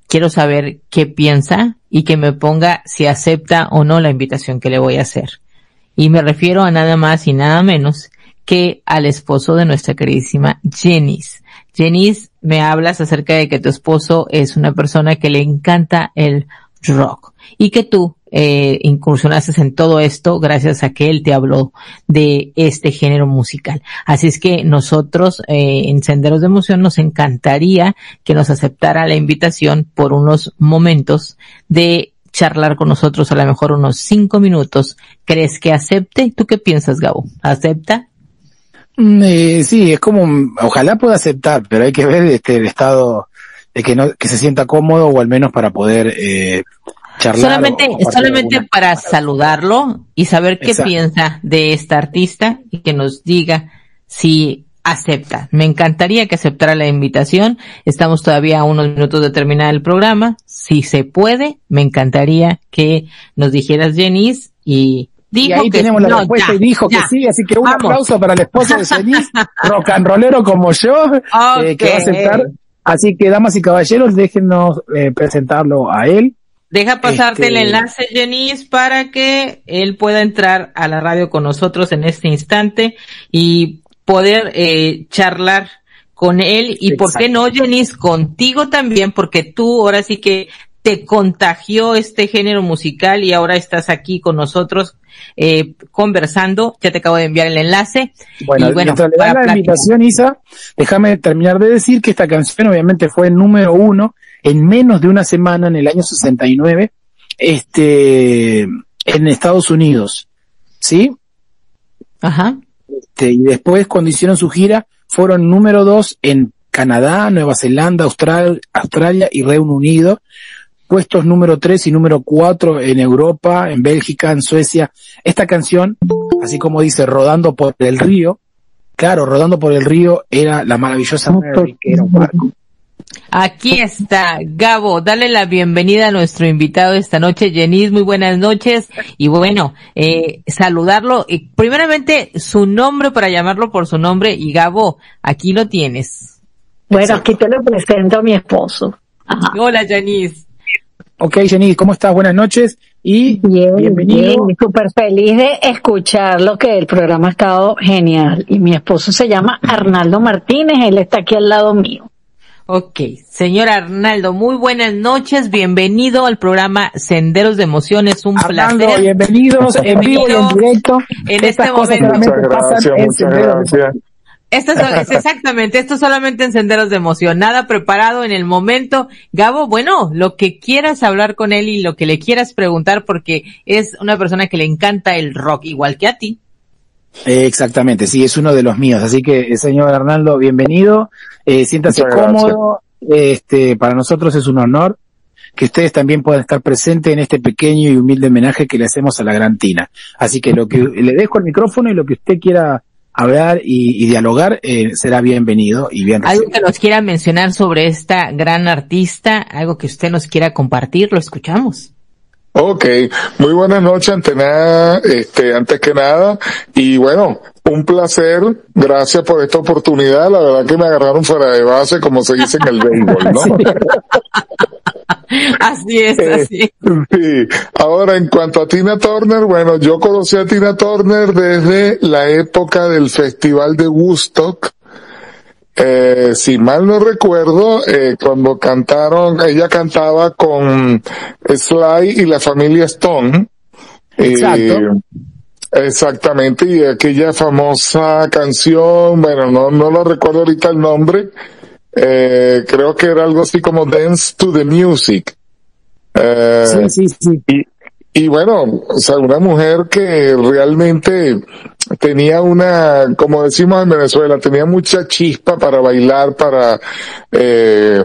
Quiero saber qué piensa y que me ponga si acepta o no la invitación que le voy a hacer. Y me refiero a nada más y nada menos que al esposo de nuestra queridísima Jenice. Jenice, me hablas acerca de que tu esposo es una persona que le encanta el rock y que tú eh, incursionaste en todo esto gracias a que él te habló de este género musical. Así es que nosotros eh, en Senderos de Emoción nos encantaría que nos aceptara la invitación por unos momentos de charlar con nosotros a lo mejor unos cinco minutos. ¿Crees que acepte? ¿Tú qué piensas, Gabo? ¿Acepta? Mm, eh, sí, es como, ojalá pueda aceptar, pero hay que ver este, estado de que no, que se sienta cómodo o al menos para poder, eh, charlar. solamente, solamente alguna- para saludarlo y saber qué Exacto. piensa de esta artista y que nos diga si acepta. Me encantaría que aceptara la invitación. Estamos todavía a unos minutos de terminar el programa. Si se puede, me encantaría que nos dijeras Jenice y Y dijo ahí que tenemos la no, respuesta ya, y dijo ya. que sí, así que un Vamos. aplauso para el esposo de Celis, rock and rollero como yo, eh, que va a aceptar. Así que, damas y caballeros, déjenos eh, presentarlo a él. Deja pasarte el Este- enlace, Jenice, para que él pueda entrar a la radio con nosotros en este instante y poder eh, charlar con él y por qué no, Jenice, contigo también, porque tú ahora sí que te contagió este género musical y ahora estás aquí con nosotros eh, conversando. Ya te acabo de enviar el enlace. Bueno, Y bueno, le la invitación, Isa, déjame terminar de decir que esta canción obviamente fue el número uno en menos de una semana en el año 69, este, en Estados Unidos. ¿Sí? Ajá. Este, y después cuando hicieron su gira fueron número dos en Canadá, Nueva Zelanda, Austral- Australia y Reino Unido. Puestos número tres y número cuatro en Europa, en Bélgica, en Suecia. Esta canción, así como dice Rodando por el río, claro, Rodando por el río era la maravillosa Mary, que era un barco. Aquí está, Gabo, dale la bienvenida a nuestro invitado esta noche, Jenis, muy buenas noches, y bueno, eh, saludarlo, y primeramente su nombre para llamarlo por su nombre, y Gabo, aquí lo tienes. Bueno, aquí te lo presento a mi esposo. Ajá. Hola, Jenis. Ok, Jenny, ¿cómo estás? Buenas noches y Bien, bienvenido. bien, súper feliz de escucharlo, que el programa ha estado genial. Y mi esposo se llama Arnaldo Martínez, él está aquí al lado mío. Ok, señor Arnaldo, muy buenas noches, bienvenido al programa Senderos de Emoción, es un Arnaldo, placer. bienvenidos en vivo y en directo. En Estas este cosas momento. Muchas gracias, en muchas Senderos de gracias. Esto es, exactamente, esto solamente en Senderos de Emoción, nada preparado en el momento. Gabo, bueno, lo que quieras hablar con él y lo que le quieras preguntar porque es una persona que le encanta el rock, igual que a ti. Exactamente, sí, es uno de los míos. Así que, eh, señor Arnaldo, bienvenido. Eh, siéntase Muchas gracias. cómodo. Este, para nosotros es un honor que ustedes también puedan estar presentes en este pequeño y humilde homenaje que le hacemos a la Gran Tina. Así que lo que le dejo el micrófono y lo que usted quiera hablar y, y dialogar eh, será bienvenido y bien Algo recibido. que nos quiera mencionar sobre esta gran artista, algo que usted nos quiera compartir, lo escuchamos. Ok, muy buenas noches ante nada, este, antes que nada, y bueno, un placer, gracias por esta oportunidad, la verdad que me agarraron fuera de base, como se dice en el béisbol, ¿no? Así es, así es. Sí. Ahora, en cuanto a Tina Turner, bueno, yo conocí a Tina Turner desde la época del Festival de Woodstock. Eh, si mal no recuerdo, eh, cuando cantaron, ella cantaba con Sly y la familia Stone. Exacto. Exactamente, y aquella famosa canción, bueno, no, no lo recuerdo ahorita el nombre, eh, creo que era algo así como Dance to the Music. Eh, Sí, sí, sí. y, y bueno, o sea, una mujer que realmente tenía una, como decimos en Venezuela, tenía mucha chispa para bailar, para, eh,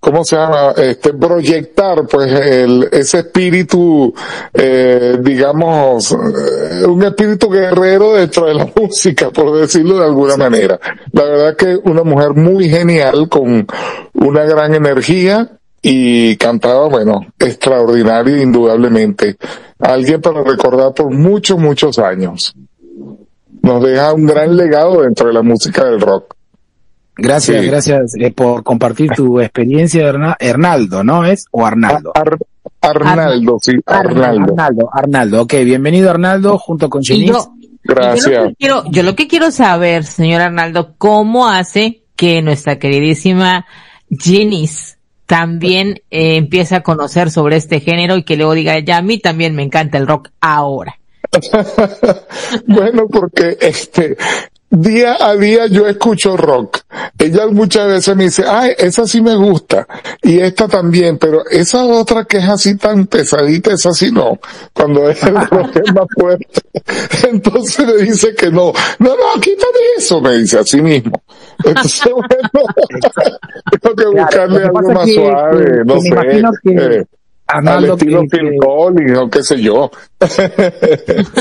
¿cómo se llama? Este, proyectar, pues, el, ese espíritu, eh, digamos, eh, un espíritu guerrero dentro de la música, por decirlo de alguna manera. La verdad que una mujer muy genial, con una gran energía, y cantaba, bueno, extraordinario indudablemente. Alguien para recordar por muchos, muchos años. Nos deja un gran legado dentro de la música del rock. Gracias, Sí. gracias eh, por compartir tu experiencia, Herna- Hernaldo, ¿no es? O Arnaldo. Ar- Arnaldo, sí, Arnaldo. Arnaldo, Arnaldo. Ok, bienvenido Arnaldo junto con yo, lo Gracias. que quiero, yo lo que quiero saber, señor Arnaldo, cómo hace que nuestra queridísima Jenis también eh, empiece a conocer sobre este género y que luego diga, ya a mí también me encanta el rock ahora. bueno, porque este, día a día yo escucho rock. Ella muchas veces me dice, ay, esa sí me gusta. Y esta también, pero esa otra que es así tan pesadita, esa sí no. Cuando es el rock es más fuerte. Entonces le dice que no. No, no, quítame eso, me dice así mismo. Entonces, bueno, tengo que buscarle algo más que- suave, que no me sé. imagino que eh, al Arnaldo, estilo que- Phil que- Collins o qué sé yo.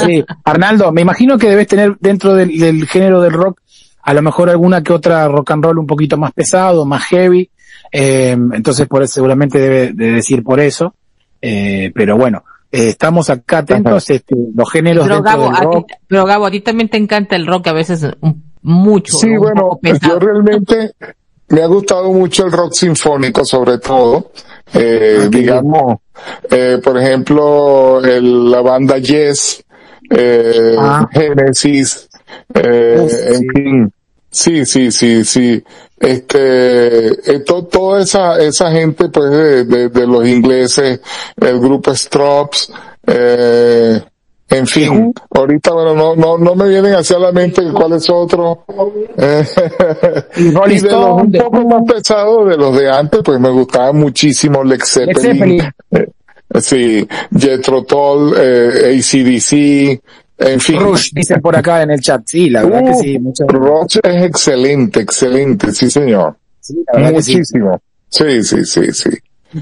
Sí, Arnaldo, me imagino que debes tener dentro del, del género del rock a lo mejor alguna que otra rock and roll un poquito más pesado, más heavy. Eh, entonces, por eso seguramente debe de decir por eso. Eh, pero bueno, eh, estamos acá atentos, este, los géneros Pero dentro Gabo, del a rock. ti, pero Gabo, a ti también te encanta el rock a veces un- mucho. Sí, bueno, yo realmente me ha gustado mucho el rock sinfónico, sobre todo. Eh, Ah, digamos, eh, por ejemplo, el- la banda Yes, eh, Ah. Genesis, eh, Uf, en sí. fin. Sí, sí, sí, sí. Este, eh, to- toda esa, esa gente, pues, de, de, de los ingleses, el grupo Strops, eh, en fin, ahorita, bueno, no, no, no me vienen hacia la mente cuál es otro. Eh, Y y de los un poco más pesados, de los de antes, pues me gustaba muchísimo Led Zeppelin. Zeppelin. eh, sí, Jethro Tull, eh, ACDC, en fin. Rush, dicen por acá en el chat. Sí, la verdad que Uh, sí. mucho- Rush es excelente, excelente, sí señor. sí, la verdad que sí. Muchísimo. Sí, sí, sí, sí.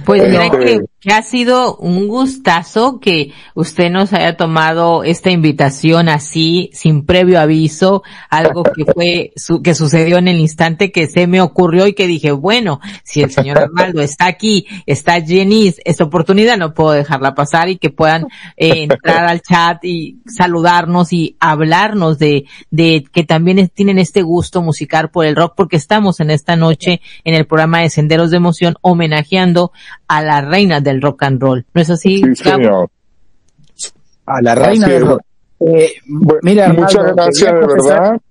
Pues mira Este- que, ha sido un gustazo que usted nos haya tomado esta invitación así, sin previo aviso, algo que fue, su- que sucedió en el instante que se me ocurrió y que dije, bueno, si el señor Arnaldo está aquí, está Jenny, esta oportunidad no puedo dejarla pasar y que puedan eh, entrar al chat y saludarnos y hablarnos de, de que también tienen este gusto musical por el rock porque estamos en esta noche en el programa de Senderos de Emoción homenajeando a la reina del rock and roll. ¿No es así? Sí, señor. A la reina del rock. Eh, Bueno, mira, muchas Arnaldo, te gracias, de verdad.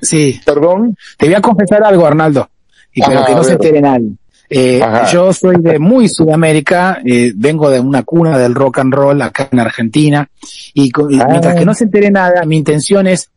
Sí, Perdón. te voy a confesar algo, Arnaldo. Y pero Ajá, que no se entere nadie. Eh, yo soy de muy Sudamérica, eh, vengo de una cuna del rock and roll acá en Argentina, y Ah. mientras que no se entere nada, mi intención es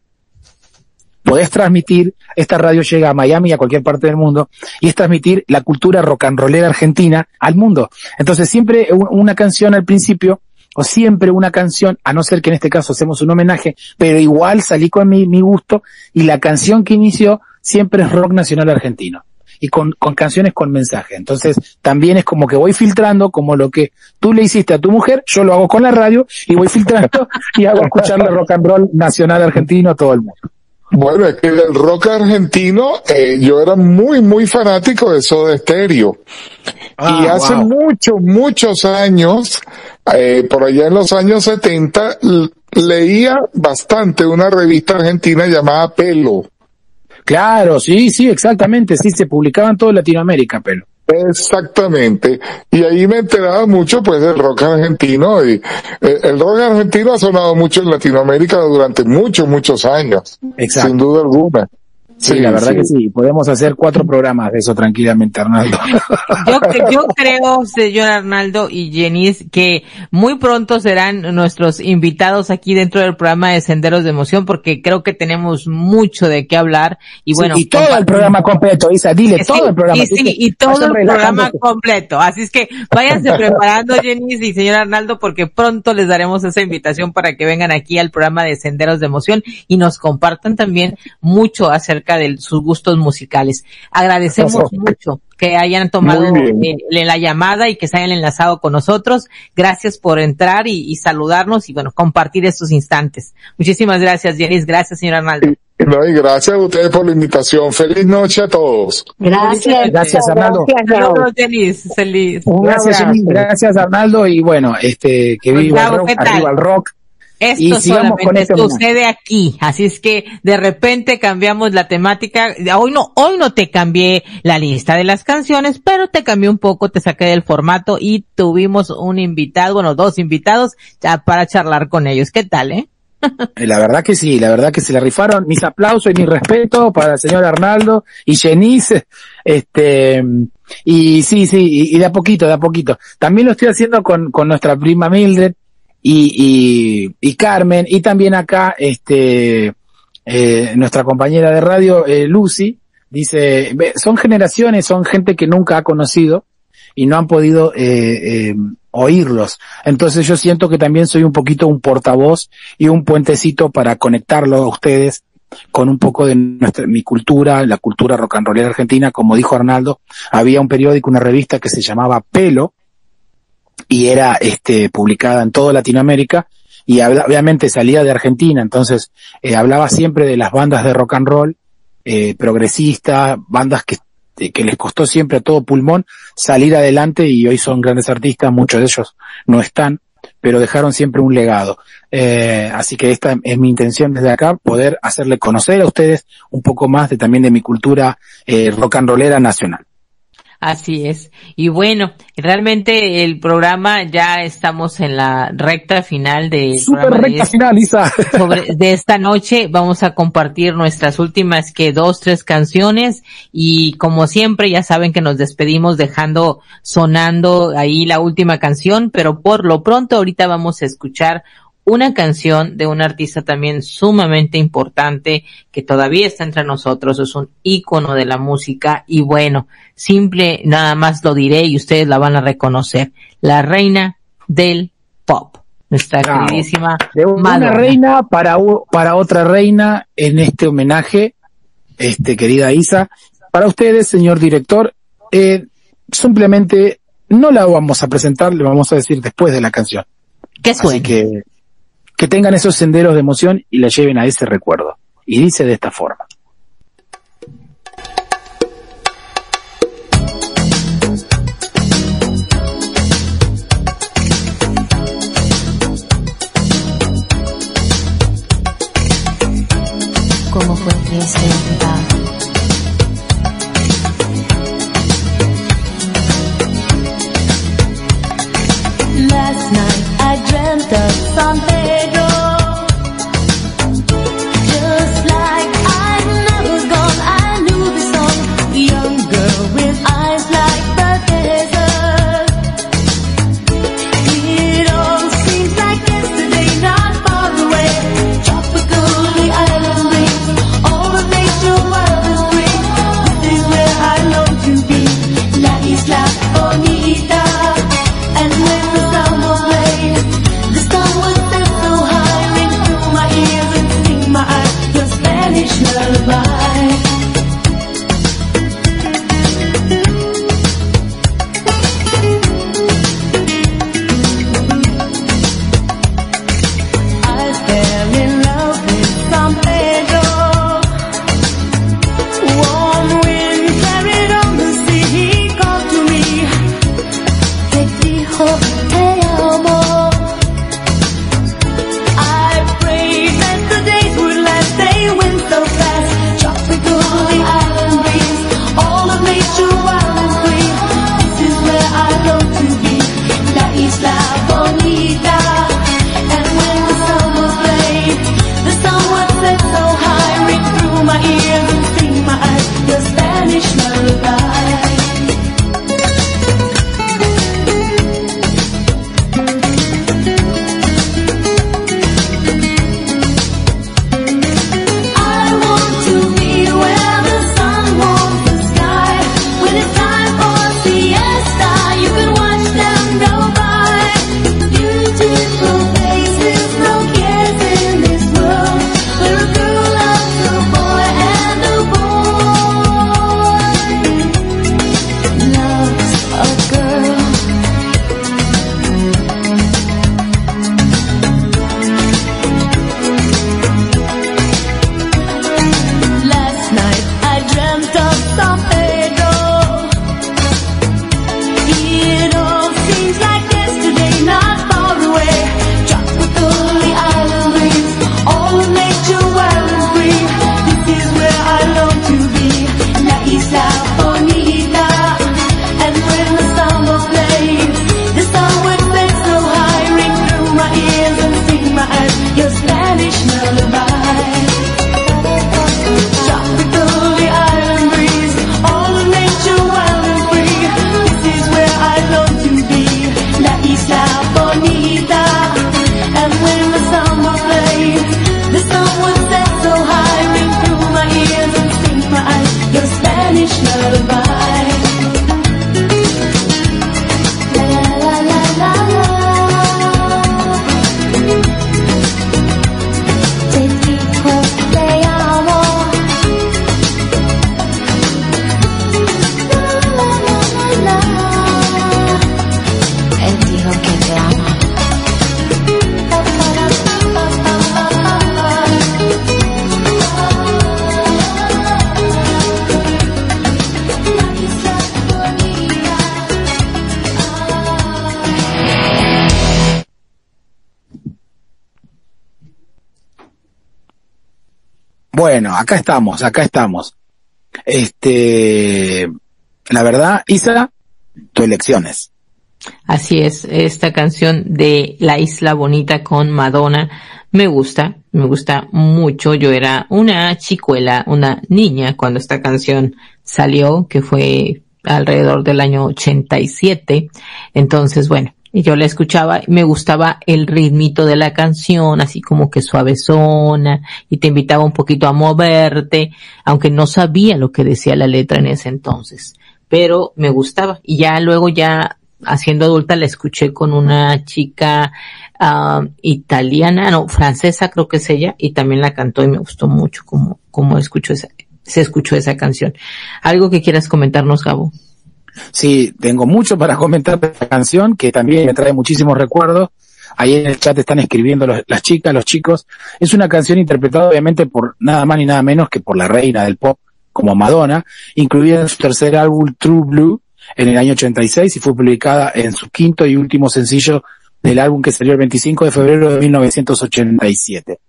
podés transmitir, esta radio llega a Miami a cualquier parte del mundo, y es transmitir la cultura rock and rollera argentina al mundo. Entonces siempre una canción al principio, o siempre una canción, a no ser que en este caso hacemos un homenaje, pero igual salí con mi, gusto, y la canción que inició siempre es rock nacional argentino. Y con, con canciones con mensaje. Entonces, también es como que voy filtrando, como lo que tú le hiciste a tu mujer, yo lo hago con la radio, y voy filtrando, y hago escucharle rock and roll nacional argentino a todo el mundo. Bueno, es que del rock argentino, eh, yo era muy, muy fanático de Soda Stereo. y Ah, hace wow. muchos, muchos años, eh, por allá en los años 70, l- leía bastante una revista argentina llamada Pelo. Claro, sí, sí, exactamente, sí, se publicaba en toda Latinoamérica, pero. Exactamente. Y ahí me enteraba mucho pues del rock argentino y eh, el rock argentino ha sonado mucho en Latinoamérica durante muchos, muchos años. Exacto. Sin duda alguna. Sí, la verdad que sí, podemos hacer cuatro programas de eso tranquilamente, Arnaldo. Yo, cre- yo creo, señor Arnaldo y Jenis, que muy pronto serán nuestros invitados aquí dentro del programa de Senderos de Emoción, porque creo que tenemos mucho de qué hablar. Y bueno, Sí, y todo el programa completo, Isa, dile, Sí, todo el programa. Y, sí, y todo el programa completo. Así es que váyanse preparando, Jenny y señor Arnaldo, porque pronto les daremos esa invitación para que vengan aquí al programa de Senderos de Emoción y nos compartan también mucho acerca de sus gustos musicales. Agradecemos mucho que hayan tomado eh, la llamada y que se hayan enlazado con nosotros. Gracias por entrar y, y saludarnos y bueno, compartir estos instantes. Muchísimas gracias, Jenny. Gracias, señor Arnaldo. No, y gracias a ustedes por la invitación. Feliz noche a todos. Gracias. Gracias, Arnaldo. Gracias. Feliz. Gracias, gracias, Arnaldo, y bueno, este, que viva el rock, arriba el rock. Esto solamente este sucede aquí, así es que de repente cambiamos la temática. Hoy no, hoy no te cambié la lista de las canciones, pero te cambié un poco, te saqué del formato y tuvimos un invitado, bueno, dos invitados ya para charlar con ellos. ¿Qué tal, eh? Eh, La verdad que sí, la verdad que se la rifaron. Mis aplausos y mi respeto para el señor Arnaldo y Jenice. Este, y sí, sí, y, y de a poquito, de a poquito. También lo estoy haciendo con, con nuestra prima Mildred y, y, y Carmen y también acá, este, eh, nuestra compañera de radio, eh, Lucy, dice, "Ve, son generaciones, son gente que nunca ha conocido y no han podido eh, eh, oírlos. Entonces yo siento que también soy un poquito un portavoz y un puentecito para conectarlo a ustedes con un poco de nuestra, mi cultura, la cultura rock and rollera argentina. Como dijo Arnaldo, había un periódico, una revista que se llamaba Pelo y era este publicada en toda Latinoamérica y obviamente salía de Argentina, entonces eh, hablaba siempre de las bandas de rock and roll eh, progresistas, bandas que eh, que les costó siempre a todo pulmón salir adelante y hoy son grandes artistas, muchos de ellos no están, pero dejaron siempre un legado. Eh, así que esta es mi intención desde acá, poder hacerle conocer a ustedes un poco más de también de mi cultura eh, rock and rollera nacional. Así es. Y bueno, realmente el programa ya estamos en la recta final del Super de recta este- final, Isa. sobre de esta noche vamos a compartir nuestras últimas que dos tres canciones y como siempre ya saben que nos despedimos dejando sonando ahí la última canción pero por lo pronto ahorita vamos a escuchar una canción de un artista también sumamente importante que todavía está entre nosotros, es un ícono de la música y bueno, simple nada más lo diré y ustedes la van a reconocer, la reina del pop, nuestra Bravo. queridísima De una Madonna. reina para, para otra reina en este homenaje, este querida Isa. Para ustedes, señor director, eh, simplemente no la vamos a presentar, le vamos a decir después de la canción. Que Así suene. que que tengan esos senderos de emoción y la lleven a ese recuerdo. Y dice de esta forma. ¿Cómo fue que acá estamos, acá estamos. Este, la verdad, Isa, tu elecciones. Así es, esta canción de La Isla Bonita con Madonna me gusta, me gusta mucho. Yo era una chicuela, una niña cuando esta canción salió, que fue alrededor del año 87. Entonces, bueno, yo la escuchaba y me gustaba el ritmito de la canción, así como que suavezona, y te invitaba un poquito a moverte, aunque no sabía lo que decía la letra en ese entonces. Pero me gustaba. Y ya luego ya haciendo adulta la escuché con una chica ah, italiana, no, francesa creo que es ella, y también la cantó y me gustó mucho como, como escuchó esa, se escuchó esa canción. ¿Algo que quieras comentarnos, Gabo? Sí, tengo mucho para comentar de esta canción, que también me trae muchísimos recuerdos. Ahí en el chat están escribiendo las chicas, los chicos. Es una canción interpretada obviamente por nada más ni nada menos que por la reina del pop, como Madonna, incluida en su tercer álbum True Blue en el año 86 y fue publicada en su quinto y último sencillo del álbum que salió el 25 de febrero de 1987.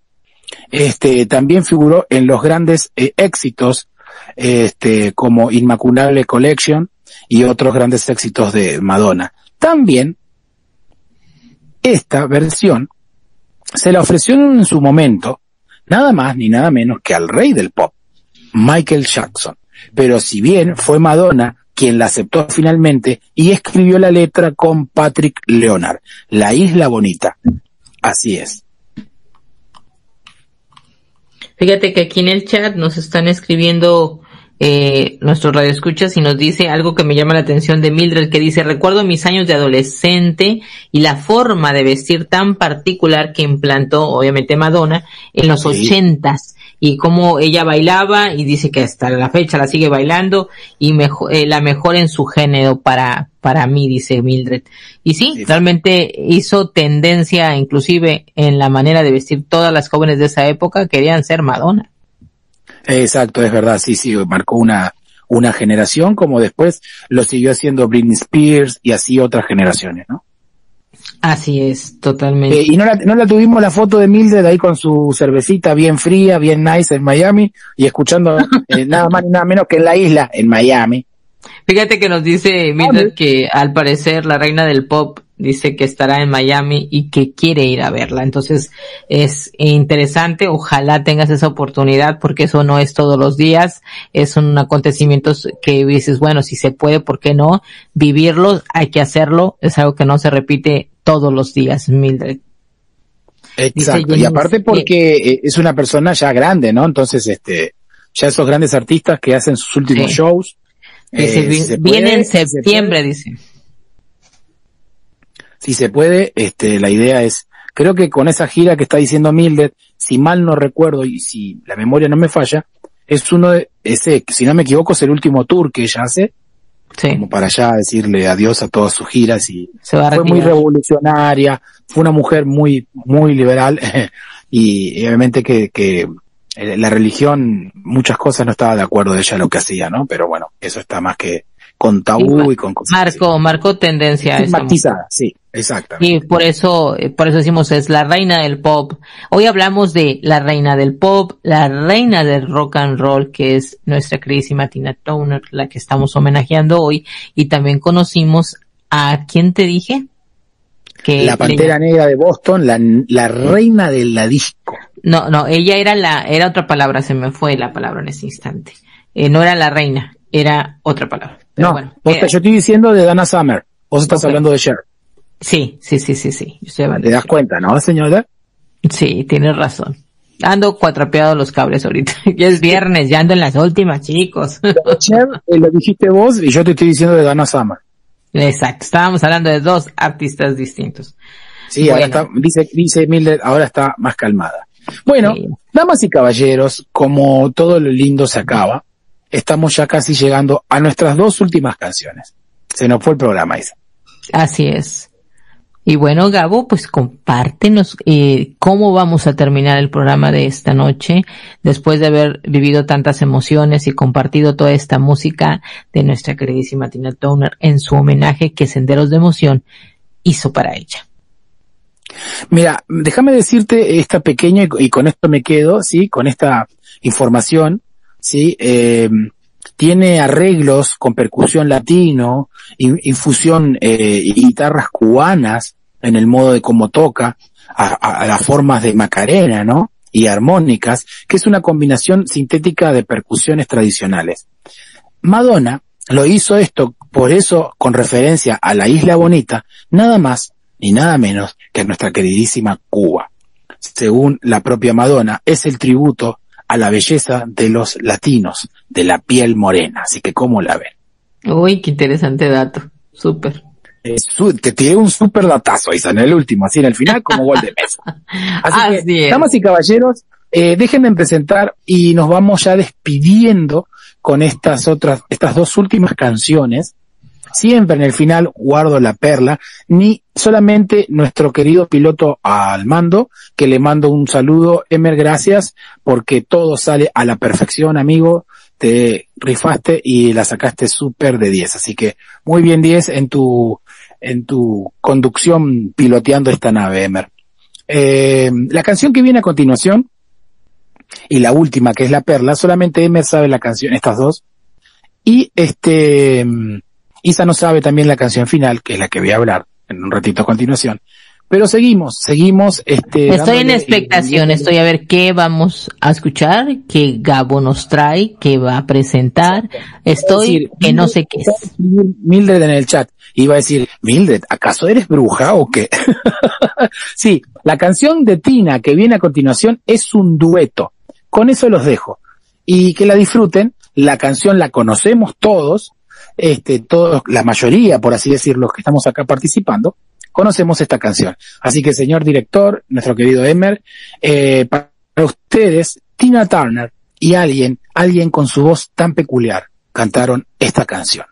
Este, también figuró en los grandes eh, éxitos, este, como Inmaculable Collection y otros grandes éxitos de Madonna. También, esta versión se la ofreció en su momento, nada más ni nada menos que al rey del pop, Michael Jackson. Pero si bien fue Madonna quien la aceptó finalmente y escribió la letra con Patrick Leonard, La Isla Bonita. Así es. Fíjate que aquí en el chat nos están escribiendo eh, nuestros radioescuchas y nos dice algo que me llama la atención de Mildred que dice recuerdo mis años de adolescente y la forma de vestir tan particular que implantó obviamente Madonna en los Sí. ochentas y cómo ella bailaba y dice que hasta la fecha la sigue bailando y mejo- eh, la mejor en su género para para mí dice Mildred y sí, Sí. realmente hizo tendencia inclusive en la manera de vestir todas las jóvenes de esa época querían ser Madonna Exacto, es verdad, sí, sí, marcó una, una generación, como después lo siguió haciendo Britney Spears y así otras generaciones, ¿no? Así es, totalmente. Eh, y no la, no la tuvimos la foto de Mildred ahí con su cervecita bien fría, bien nice en Miami y escuchando eh, nada más ni nada menos que en la isla, en Miami. Fíjate que nos dice Mildred que al parecer la reina del pop dice que estará en Miami y que quiere ir a verla. Entonces es interesante, ojalá tengas esa oportunidad porque eso no es todos los días, es un acontecimiento que dices, bueno, si se puede, ¿por qué no? Vivirlos, hay que hacerlo, es algo que no se repite todos los días, Mildred. Exacto. Y aparte porque eh, es una persona ya grande, ¿no? Entonces, este, ya esos grandes artistas que hacen sus últimos Sí. shows. Dice, eh, viene en se septiembre, dice. Si se puede, este, la idea es, creo que con esa gira que está diciendo Mildred, si mal no recuerdo y si la memoria no me falla, es uno de, ese, si no me equivoco, es el último tour que ella hace, Sí, como para ya decirle adiós a todas sus giras y se fue muy revolucionaria, fue una mujer muy, muy liberal y, y obviamente que, que eh, la religión, muchas cosas no estaba de acuerdo de ella lo que hacía, ¿no? Pero bueno, eso está más que con tabú y con cosas así. Marcó, marcó tendencia. Estigmatizada, sí, exactamente. Y por eso, por eso decimos es la reina del pop. Hoy hablamos de la reina del pop, la reina del rock and roll, que es nuestra queridísima Tina Turner, la que estamos homenajeando hoy. Y también conocimos a, ¿quién te dije? Que La Pantera Negra de Boston, la, la reina de la disco. No, no, ella era la, era otra palabra, se me fue la palabra en ese instante. Eh, no era la reina, era otra palabra. Pero no, bueno, vos- eh, yo estoy diciendo de Dana Summer. Vos estás Ok. hablando de Cher. sí, sí, sí, sí, sí. yo estoy hablando ¿Te das cuenta, no, señora? Sí, tienes razón. Ando cuatrapeado los cables ahorita. Ya es viernes, ya ando en las últimas, chicos. Cher, eh, lo dijiste vos y yo te estoy diciendo de Dana Summer. Exacto, estábamos hablando de dos artistas distintos. Sí, ahora está, dice, dice Mildred, ahora está más calmada. Bueno, Sí. damas y caballeros, como todo lo lindo se acaba, estamos ya casi llegando a nuestras dos últimas canciones. Se nos fue el programa, Isa. Así es. Y bueno, Gabo, pues compártenos eh, cómo vamos a terminar el programa de esta noche, después de haber vivido tantas emociones y compartido toda esta música de nuestra queridísima Tina Turner en su homenaje que Senderos de Emoción hizo para ella. Mira, déjame decirte esta pequeña, y y con esto me quedo, sí, con esta información, ¿sí? Eh, tiene arreglos con percusión latino, in- infusión eh, y guitarras cubanas en el modo de cómo toca, a, a- a las formas de Macarena, ¿no? Y armónicas, que es una combinación sintética de percusiones tradicionales. Madonna lo hizo esto, por eso, con referencia a la Isla Bonita, nada más ni nada menos que a nuestra queridísima Cuba. Según la propia Madonna, es el tributo a la belleza de los latinos, de la piel morena. Así que, ¿cómo la ven? Uy, qué interesante dato. Súper. Eh, su- te tiré un super datazo, Isa, en el último, así en el final, como gol de mesa. Así, Así que, es. damas y caballeros, eh, déjenme presentar y nos vamos ya despidiendo con estas otras, estas dos últimas canciones. Siempre en el final guardo la perla, ni solamente nuestro querido piloto al mando, que le mando un saludo, Emer, gracias, porque todo sale a la perfección, amigo, te rifaste y la sacaste súper de 10, así que muy bien 10 en tu, en tu conducción piloteando esta nave, Emer. Eh, la canción que viene a continuación, y la última, que es La Perla, solamente Emer sabe la canción, estas dos. Y este, Isa no sabe también la canción final, que es la que voy a hablar en un ratito a continuación. Pero seguimos, seguimos, este. Estoy en expectación, estoy a ver qué vamos a escuchar, qué Gabo nos trae, qué va a presentar. Estoy decir, que no sé qué es. Mildred en el chat iba a decir, Mildred, ¿acaso eres bruja o qué? sí, la canción de Tina que viene a continuación es un dueto. Con eso los dejo. Y que la disfruten. La canción la conocemos todos, este, todos, la mayoría, por así decirlo, los que estamos acá participando, conocemos esta canción. Así que, señor director, nuestro querido Emer, eh, para ustedes, Tina Turner y alguien, alguien con su voz tan peculiar, cantaron esta canción.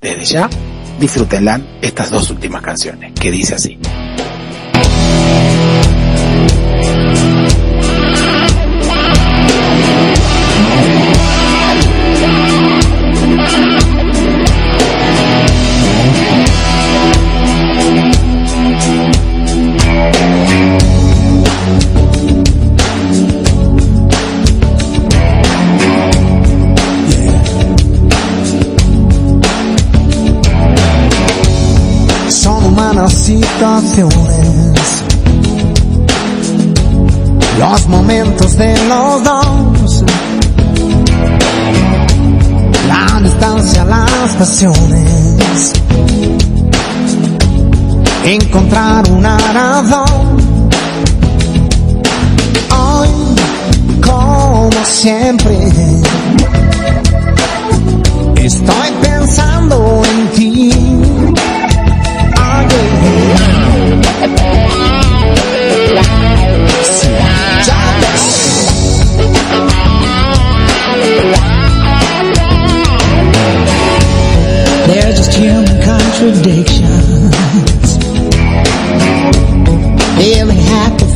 Desde ya, disfrútenla estas dos últimas canciones, que dice así. Situaciones. Los momentos de los dos. La distancia, las pasiones. Encontrar una razón. Hoy, como siempre, estoy pensando en ti. They're just human contradictions.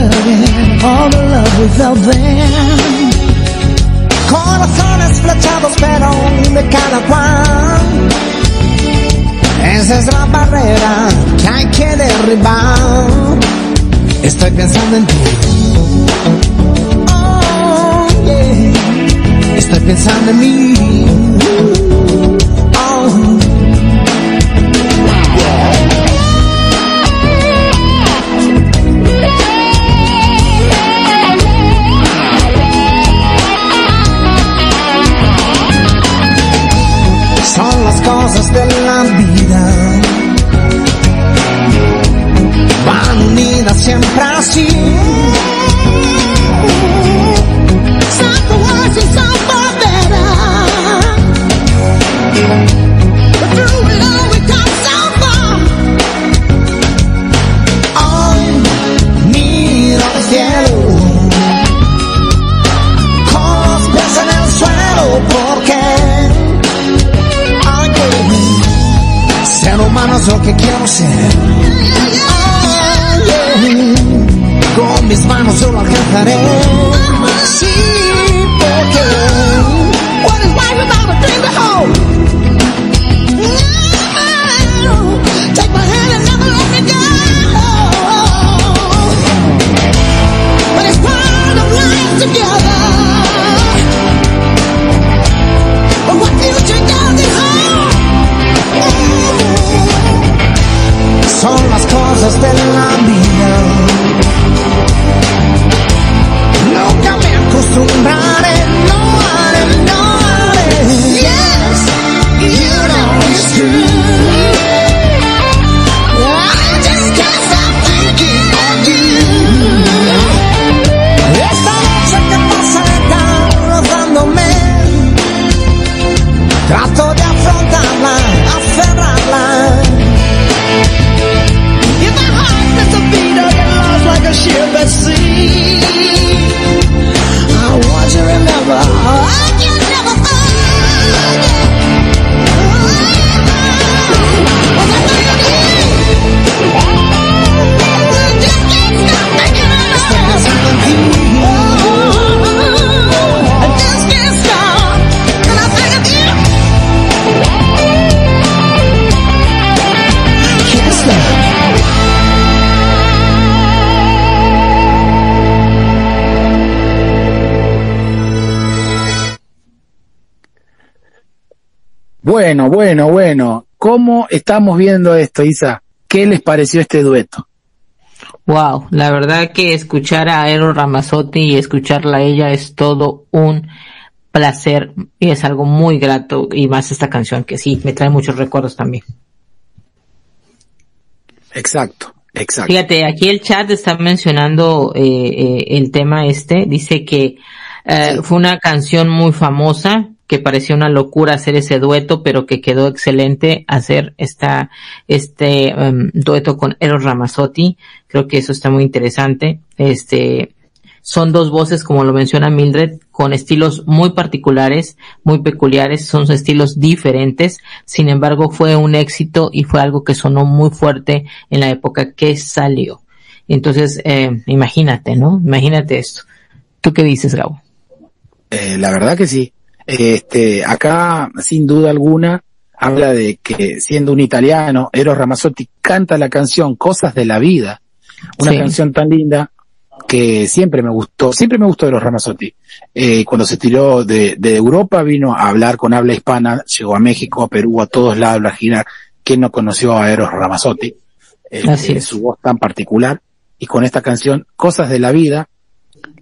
All the love felt then. Corazones flechados pero de cada cual. Esa es la barrera que hay que derribar. Estoy pensando en ti. Oh, yeah. Estoy pensando en mí. La vida. Van unidas siempre así. Lo que quiero ser. Con mis manos yo lo alcanzaré. Bueno, bueno, bueno. ¿Cómo estamos viendo esto, Isa? ¿Qué les pareció este dueto? Wow, la verdad que escuchar a Eros Ramazzotti y escucharla a ella es todo un placer y es algo muy grato y más esta canción que sí, me trae muchos recuerdos también. Exacto, exacto. Fíjate, aquí el chat está mencionando eh, eh, el tema este, dice que eh, fue una canción muy famosa, que parecía una locura hacer ese dueto, pero que quedó excelente hacer esta, este em, dueto con Eros Ramazzotti. Creo que eso está muy interesante. Este, son dos voces, como lo menciona Mildred, con estilos muy particulares, muy peculiares, son estilos diferentes. Sin embargo, fue un éxito y fue algo que sonó muy fuerte en la época que salió. Entonces, eh, imagínate, ¿no? Imagínate esto. ¿Tú qué dices, Gabo? Eh, la verdad que sí. Este, acá, sin duda alguna, habla de que siendo un italiano, Eros Ramazzotti canta la canción Cosas de la Vida, una Sí. canción tan linda que siempre me gustó, siempre me gustó Eros Ramazzotti. Eh, cuando se tiró de, de Europa vino a hablar con habla hispana, llegó a México, a Perú, a todos lados a girar. ¿Quién no conoció a Eros Ramazzotti? Así es. Su voz tan particular. Y con esta canción, Cosas de la Vida,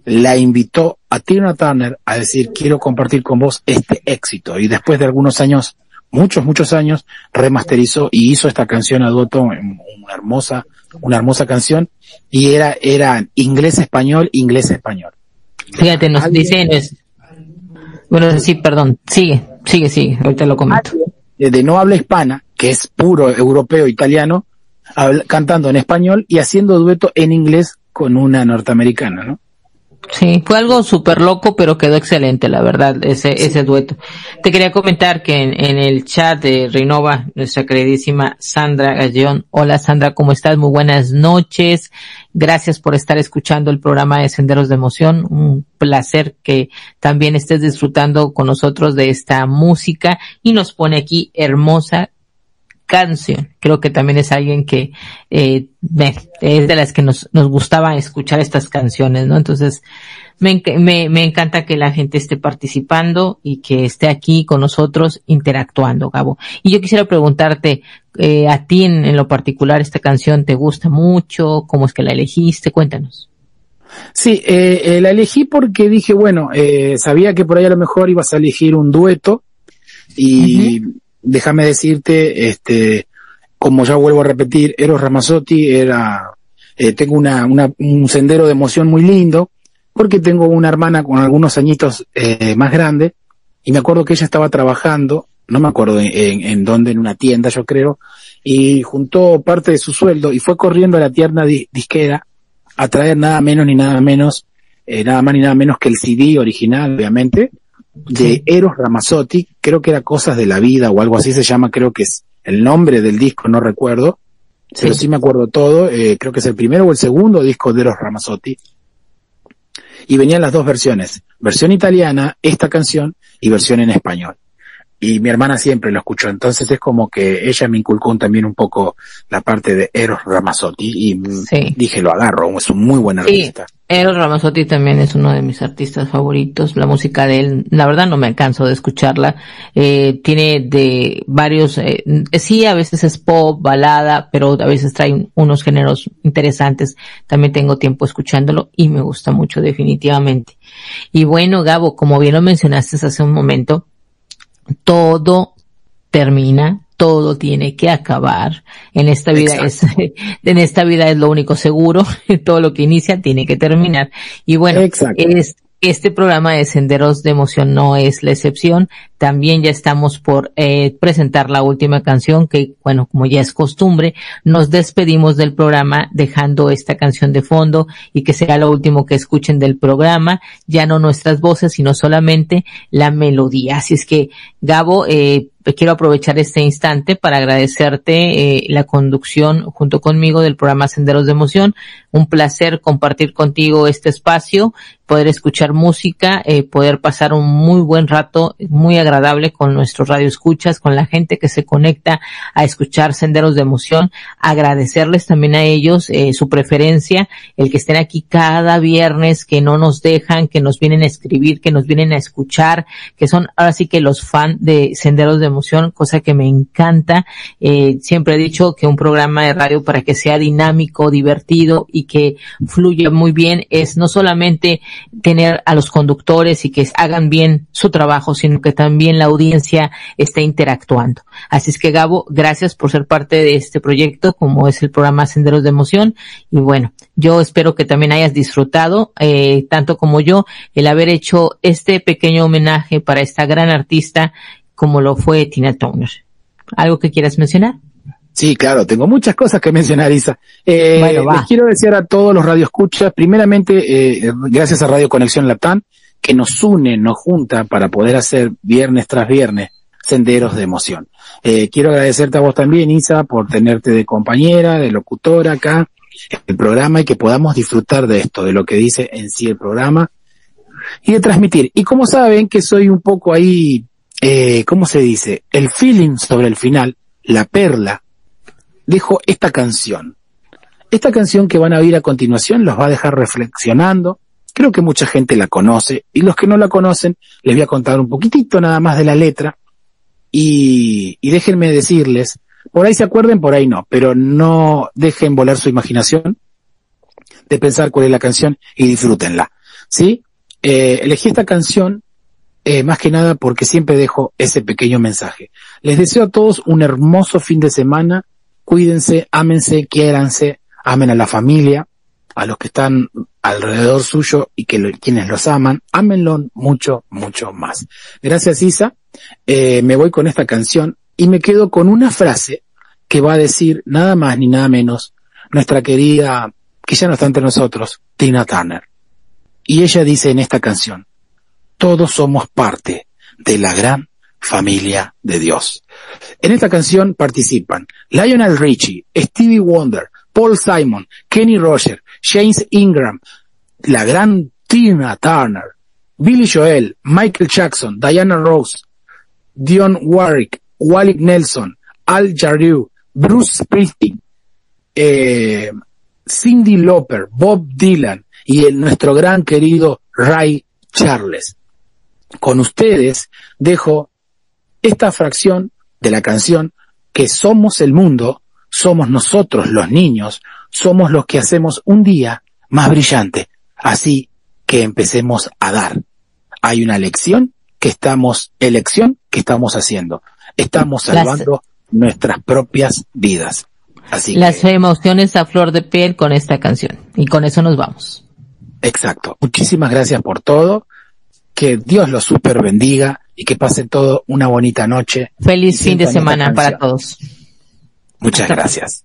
la invitó a Tina Turner a decir, quiero compartir con vos este éxito. Y después de algunos años, muchos, muchos años, remasterizó y hizo esta canción a dueto, una hermosa, una hermosa canción, y era, era inglés-español, inglés-español. Fíjate, nos Alguien- dice, es- bueno, sí, perdón, sigue, sigue, sigue, ahorita lo comento. de, de no habla hispana, que es puro europeo, italiano, habla- cantando en español y haciendo dueto en inglés con una norteamericana, ¿no? Sí, fue algo súper loco, pero quedó excelente, la verdad, ese, ese dueto. Te quería comentar que en, en el chat de Renova, nuestra queridísima Sandra Gallón. Hola Sandra, ¿cómo estás? Muy buenas noches. Gracias por estar escuchando el programa de Senderos de Emoción. Un placer que también estés disfrutando con nosotros de esta música y nos pone aquí hermosa canción. Creo que también es alguien que eh, es de las que nos, nos gustaba escuchar estas canciones, ¿no? Entonces, me, me, me encanta que la gente esté participando y que esté aquí con nosotros interactuando, Gabo. Y yo quisiera preguntarte, eh, a ti en, en lo particular esta canción te gusta mucho, cómo es que la elegiste, cuéntanos. Sí, eh, eh, la elegí porque dije, bueno, eh, sabía que por ahí a lo mejor ibas a elegir un dueto y déjame decirte, este, como ya vuelvo a repetir, Eros Ramazzotti era, eh, tengo una, una, un sendero de emoción muy lindo porque tengo una hermana con algunos añitos eh, más grande y me acuerdo que ella estaba trabajando, no me acuerdo en, en, en dónde, en una tienda yo creo, y juntó parte de su sueldo y fue corriendo a la tierna di- disquera a traer nada menos ni nada menos, eh, nada más ni nada menos que el CD original, obviamente, de Eros Ramazzotti, creo que era Cosas de la Vida o algo así se llama, creo que es el nombre del disco no recuerdo, pero Sí. sí me acuerdo todo, eh, creo que es el primero o el segundo disco de los Ramazzotti. Y venían las dos versiones, versión italiana, esta canción, y versión en español. Y mi hermana siempre lo escuchó, entonces es como que ella me inculcó también un poco la parte de Eros Ramazzotti y mm, Sí. dije, lo agarro, es un muy buen Sí, artista. Eros Ramazzotti también es uno de mis artistas favoritos. La música de él, la verdad no me canso de escucharla. Eh, tiene de varios, eh, sí, a veces es pop, balada, pero a veces trae unos géneros interesantes. También tengo tiempo escuchándolo y me gusta mucho definitivamente. Y bueno, Gabo, como bien lo mencionaste hace un momento, todo termina, todo tiene que acabar. En esta vida es, en esta vida es lo único seguro, todo lo que inicia tiene que terminar. Y bueno, Exacto. es, este programa de Senderos de Emoción no es la excepción. También ya estamos por eh, presentar la última canción que, bueno, como ya es costumbre, nos despedimos del programa dejando esta canción de fondo y que será lo último que escuchen del programa. Ya no nuestras voces, sino solamente la melodía. Así es que, Gabo, eh, quiero aprovechar este instante para agradecerte eh, la conducción junto conmigo del programa Senderos de Emoción. Un placer compartir contigo este espacio, poder escuchar música, eh, poder pasar un muy buen rato, muy agradable con nuestros radioescuchas, con la gente que se conecta a escuchar Senderos de Emoción. Agradecerles también a ellos eh, su preferencia, el que estén aquí cada viernes, que no nos dejan, que nos vienen a escribir, que nos vienen a escuchar, que son ahora sí que los fans de Senderos de Emoción, cosa que me encanta. Eh, siempre he dicho que un programa de radio para que sea dinámico, divertido y que fluya muy bien es no solamente tener a los conductores y que hagan bien su trabajo, sino que también la audiencia esté interactuando. Así es que Gabo, gracias por ser parte de este proyecto, como es el programa Senderos de Emoción. Y bueno, yo espero que también hayas disfrutado, eh, tanto como yo, el haber hecho este pequeño homenaje para esta gran artista como lo fue Tina Turner. ¿Algo que quieras mencionar? Sí, claro, tengo muchas cosas que mencionar, Isa. Eh, Bueno, va. les quiero decir a todos los radioescuchas, primeramente, eh, gracias a Radio Conexión Latam, que nos une, nos junta para poder hacer viernes tras viernes senderos de emoción. Eh, quiero agradecerte a vos también, Isa, por tenerte de compañera, de locutora acá, en el programa y que podamos disfrutar de esto, de lo que dice en sí el programa y de transmitir. Y como saben que soy un poco ahí, eh, ¿cómo se dice? El feeling sobre el final, la perla, dejo esta canción. Esta canción que van a oír a continuación los va a dejar reflexionando. Creo que mucha gente la conoce y los que no la conocen les voy a contar un poquitito nada más de la letra y, y déjenme decirles, por ahí se acuerden, por ahí no, pero no dejen volar su imaginación de pensar cuál es la canción y disfrútenla. ¿Sí? Eh, elegí esta canción eh, más que nada porque siempre dejo ese pequeño mensaje. Les deseo a todos un hermoso fin de semana. Cuídense, ámense, quiéranse, amen a la familia, a los que están alrededor suyo y que quienes los aman, ámenlo mucho, mucho más. Gracias Isa. Eh, me voy con esta canción y me quedo con una frase que va a decir nada más ni nada menos nuestra querida, que ya no está entre nosotros, Tina Turner. Y ella dice en esta canción, todos somos parte de la gran familia de Dios. En esta canción participan Lionel Richie, Stevie Wonder, Paul Simon, Kenny Roger, James Ingram, la gran Tina Turner, Billy Joel, Michael Jackson, Diana Rose, Dion Warwick, Wally Nelson, Al Jarreau, Bruce Springsteen, eh, Cindy Lauper, Bob Dylan y el, nuestro gran querido Ray Charles. Con ustedes dejo esta fracción de la canción que somos el mundo, somos nosotros los niños, somos los que hacemos un día más brillante. Así que empecemos a dar. Hay una lección que estamos, elección que estamos haciendo. Estamos Las- salvando nuestras propias vidas. Así Las que, emociones a flor de piel con esta canción. Y con eso nos vamos. exacto. Muchísimas gracias por todo. Que Dios los super bendiga y que pasen todo una bonita noche. Feliz fin de semana para todos. Muchas Hasta gracias.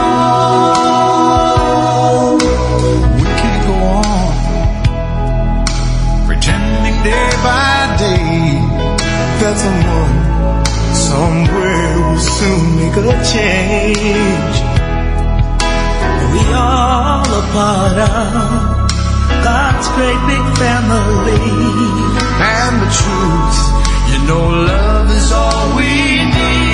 Somewhere will soon make a change. We all a part of God's great big family. And the truth, you know, love is all we need.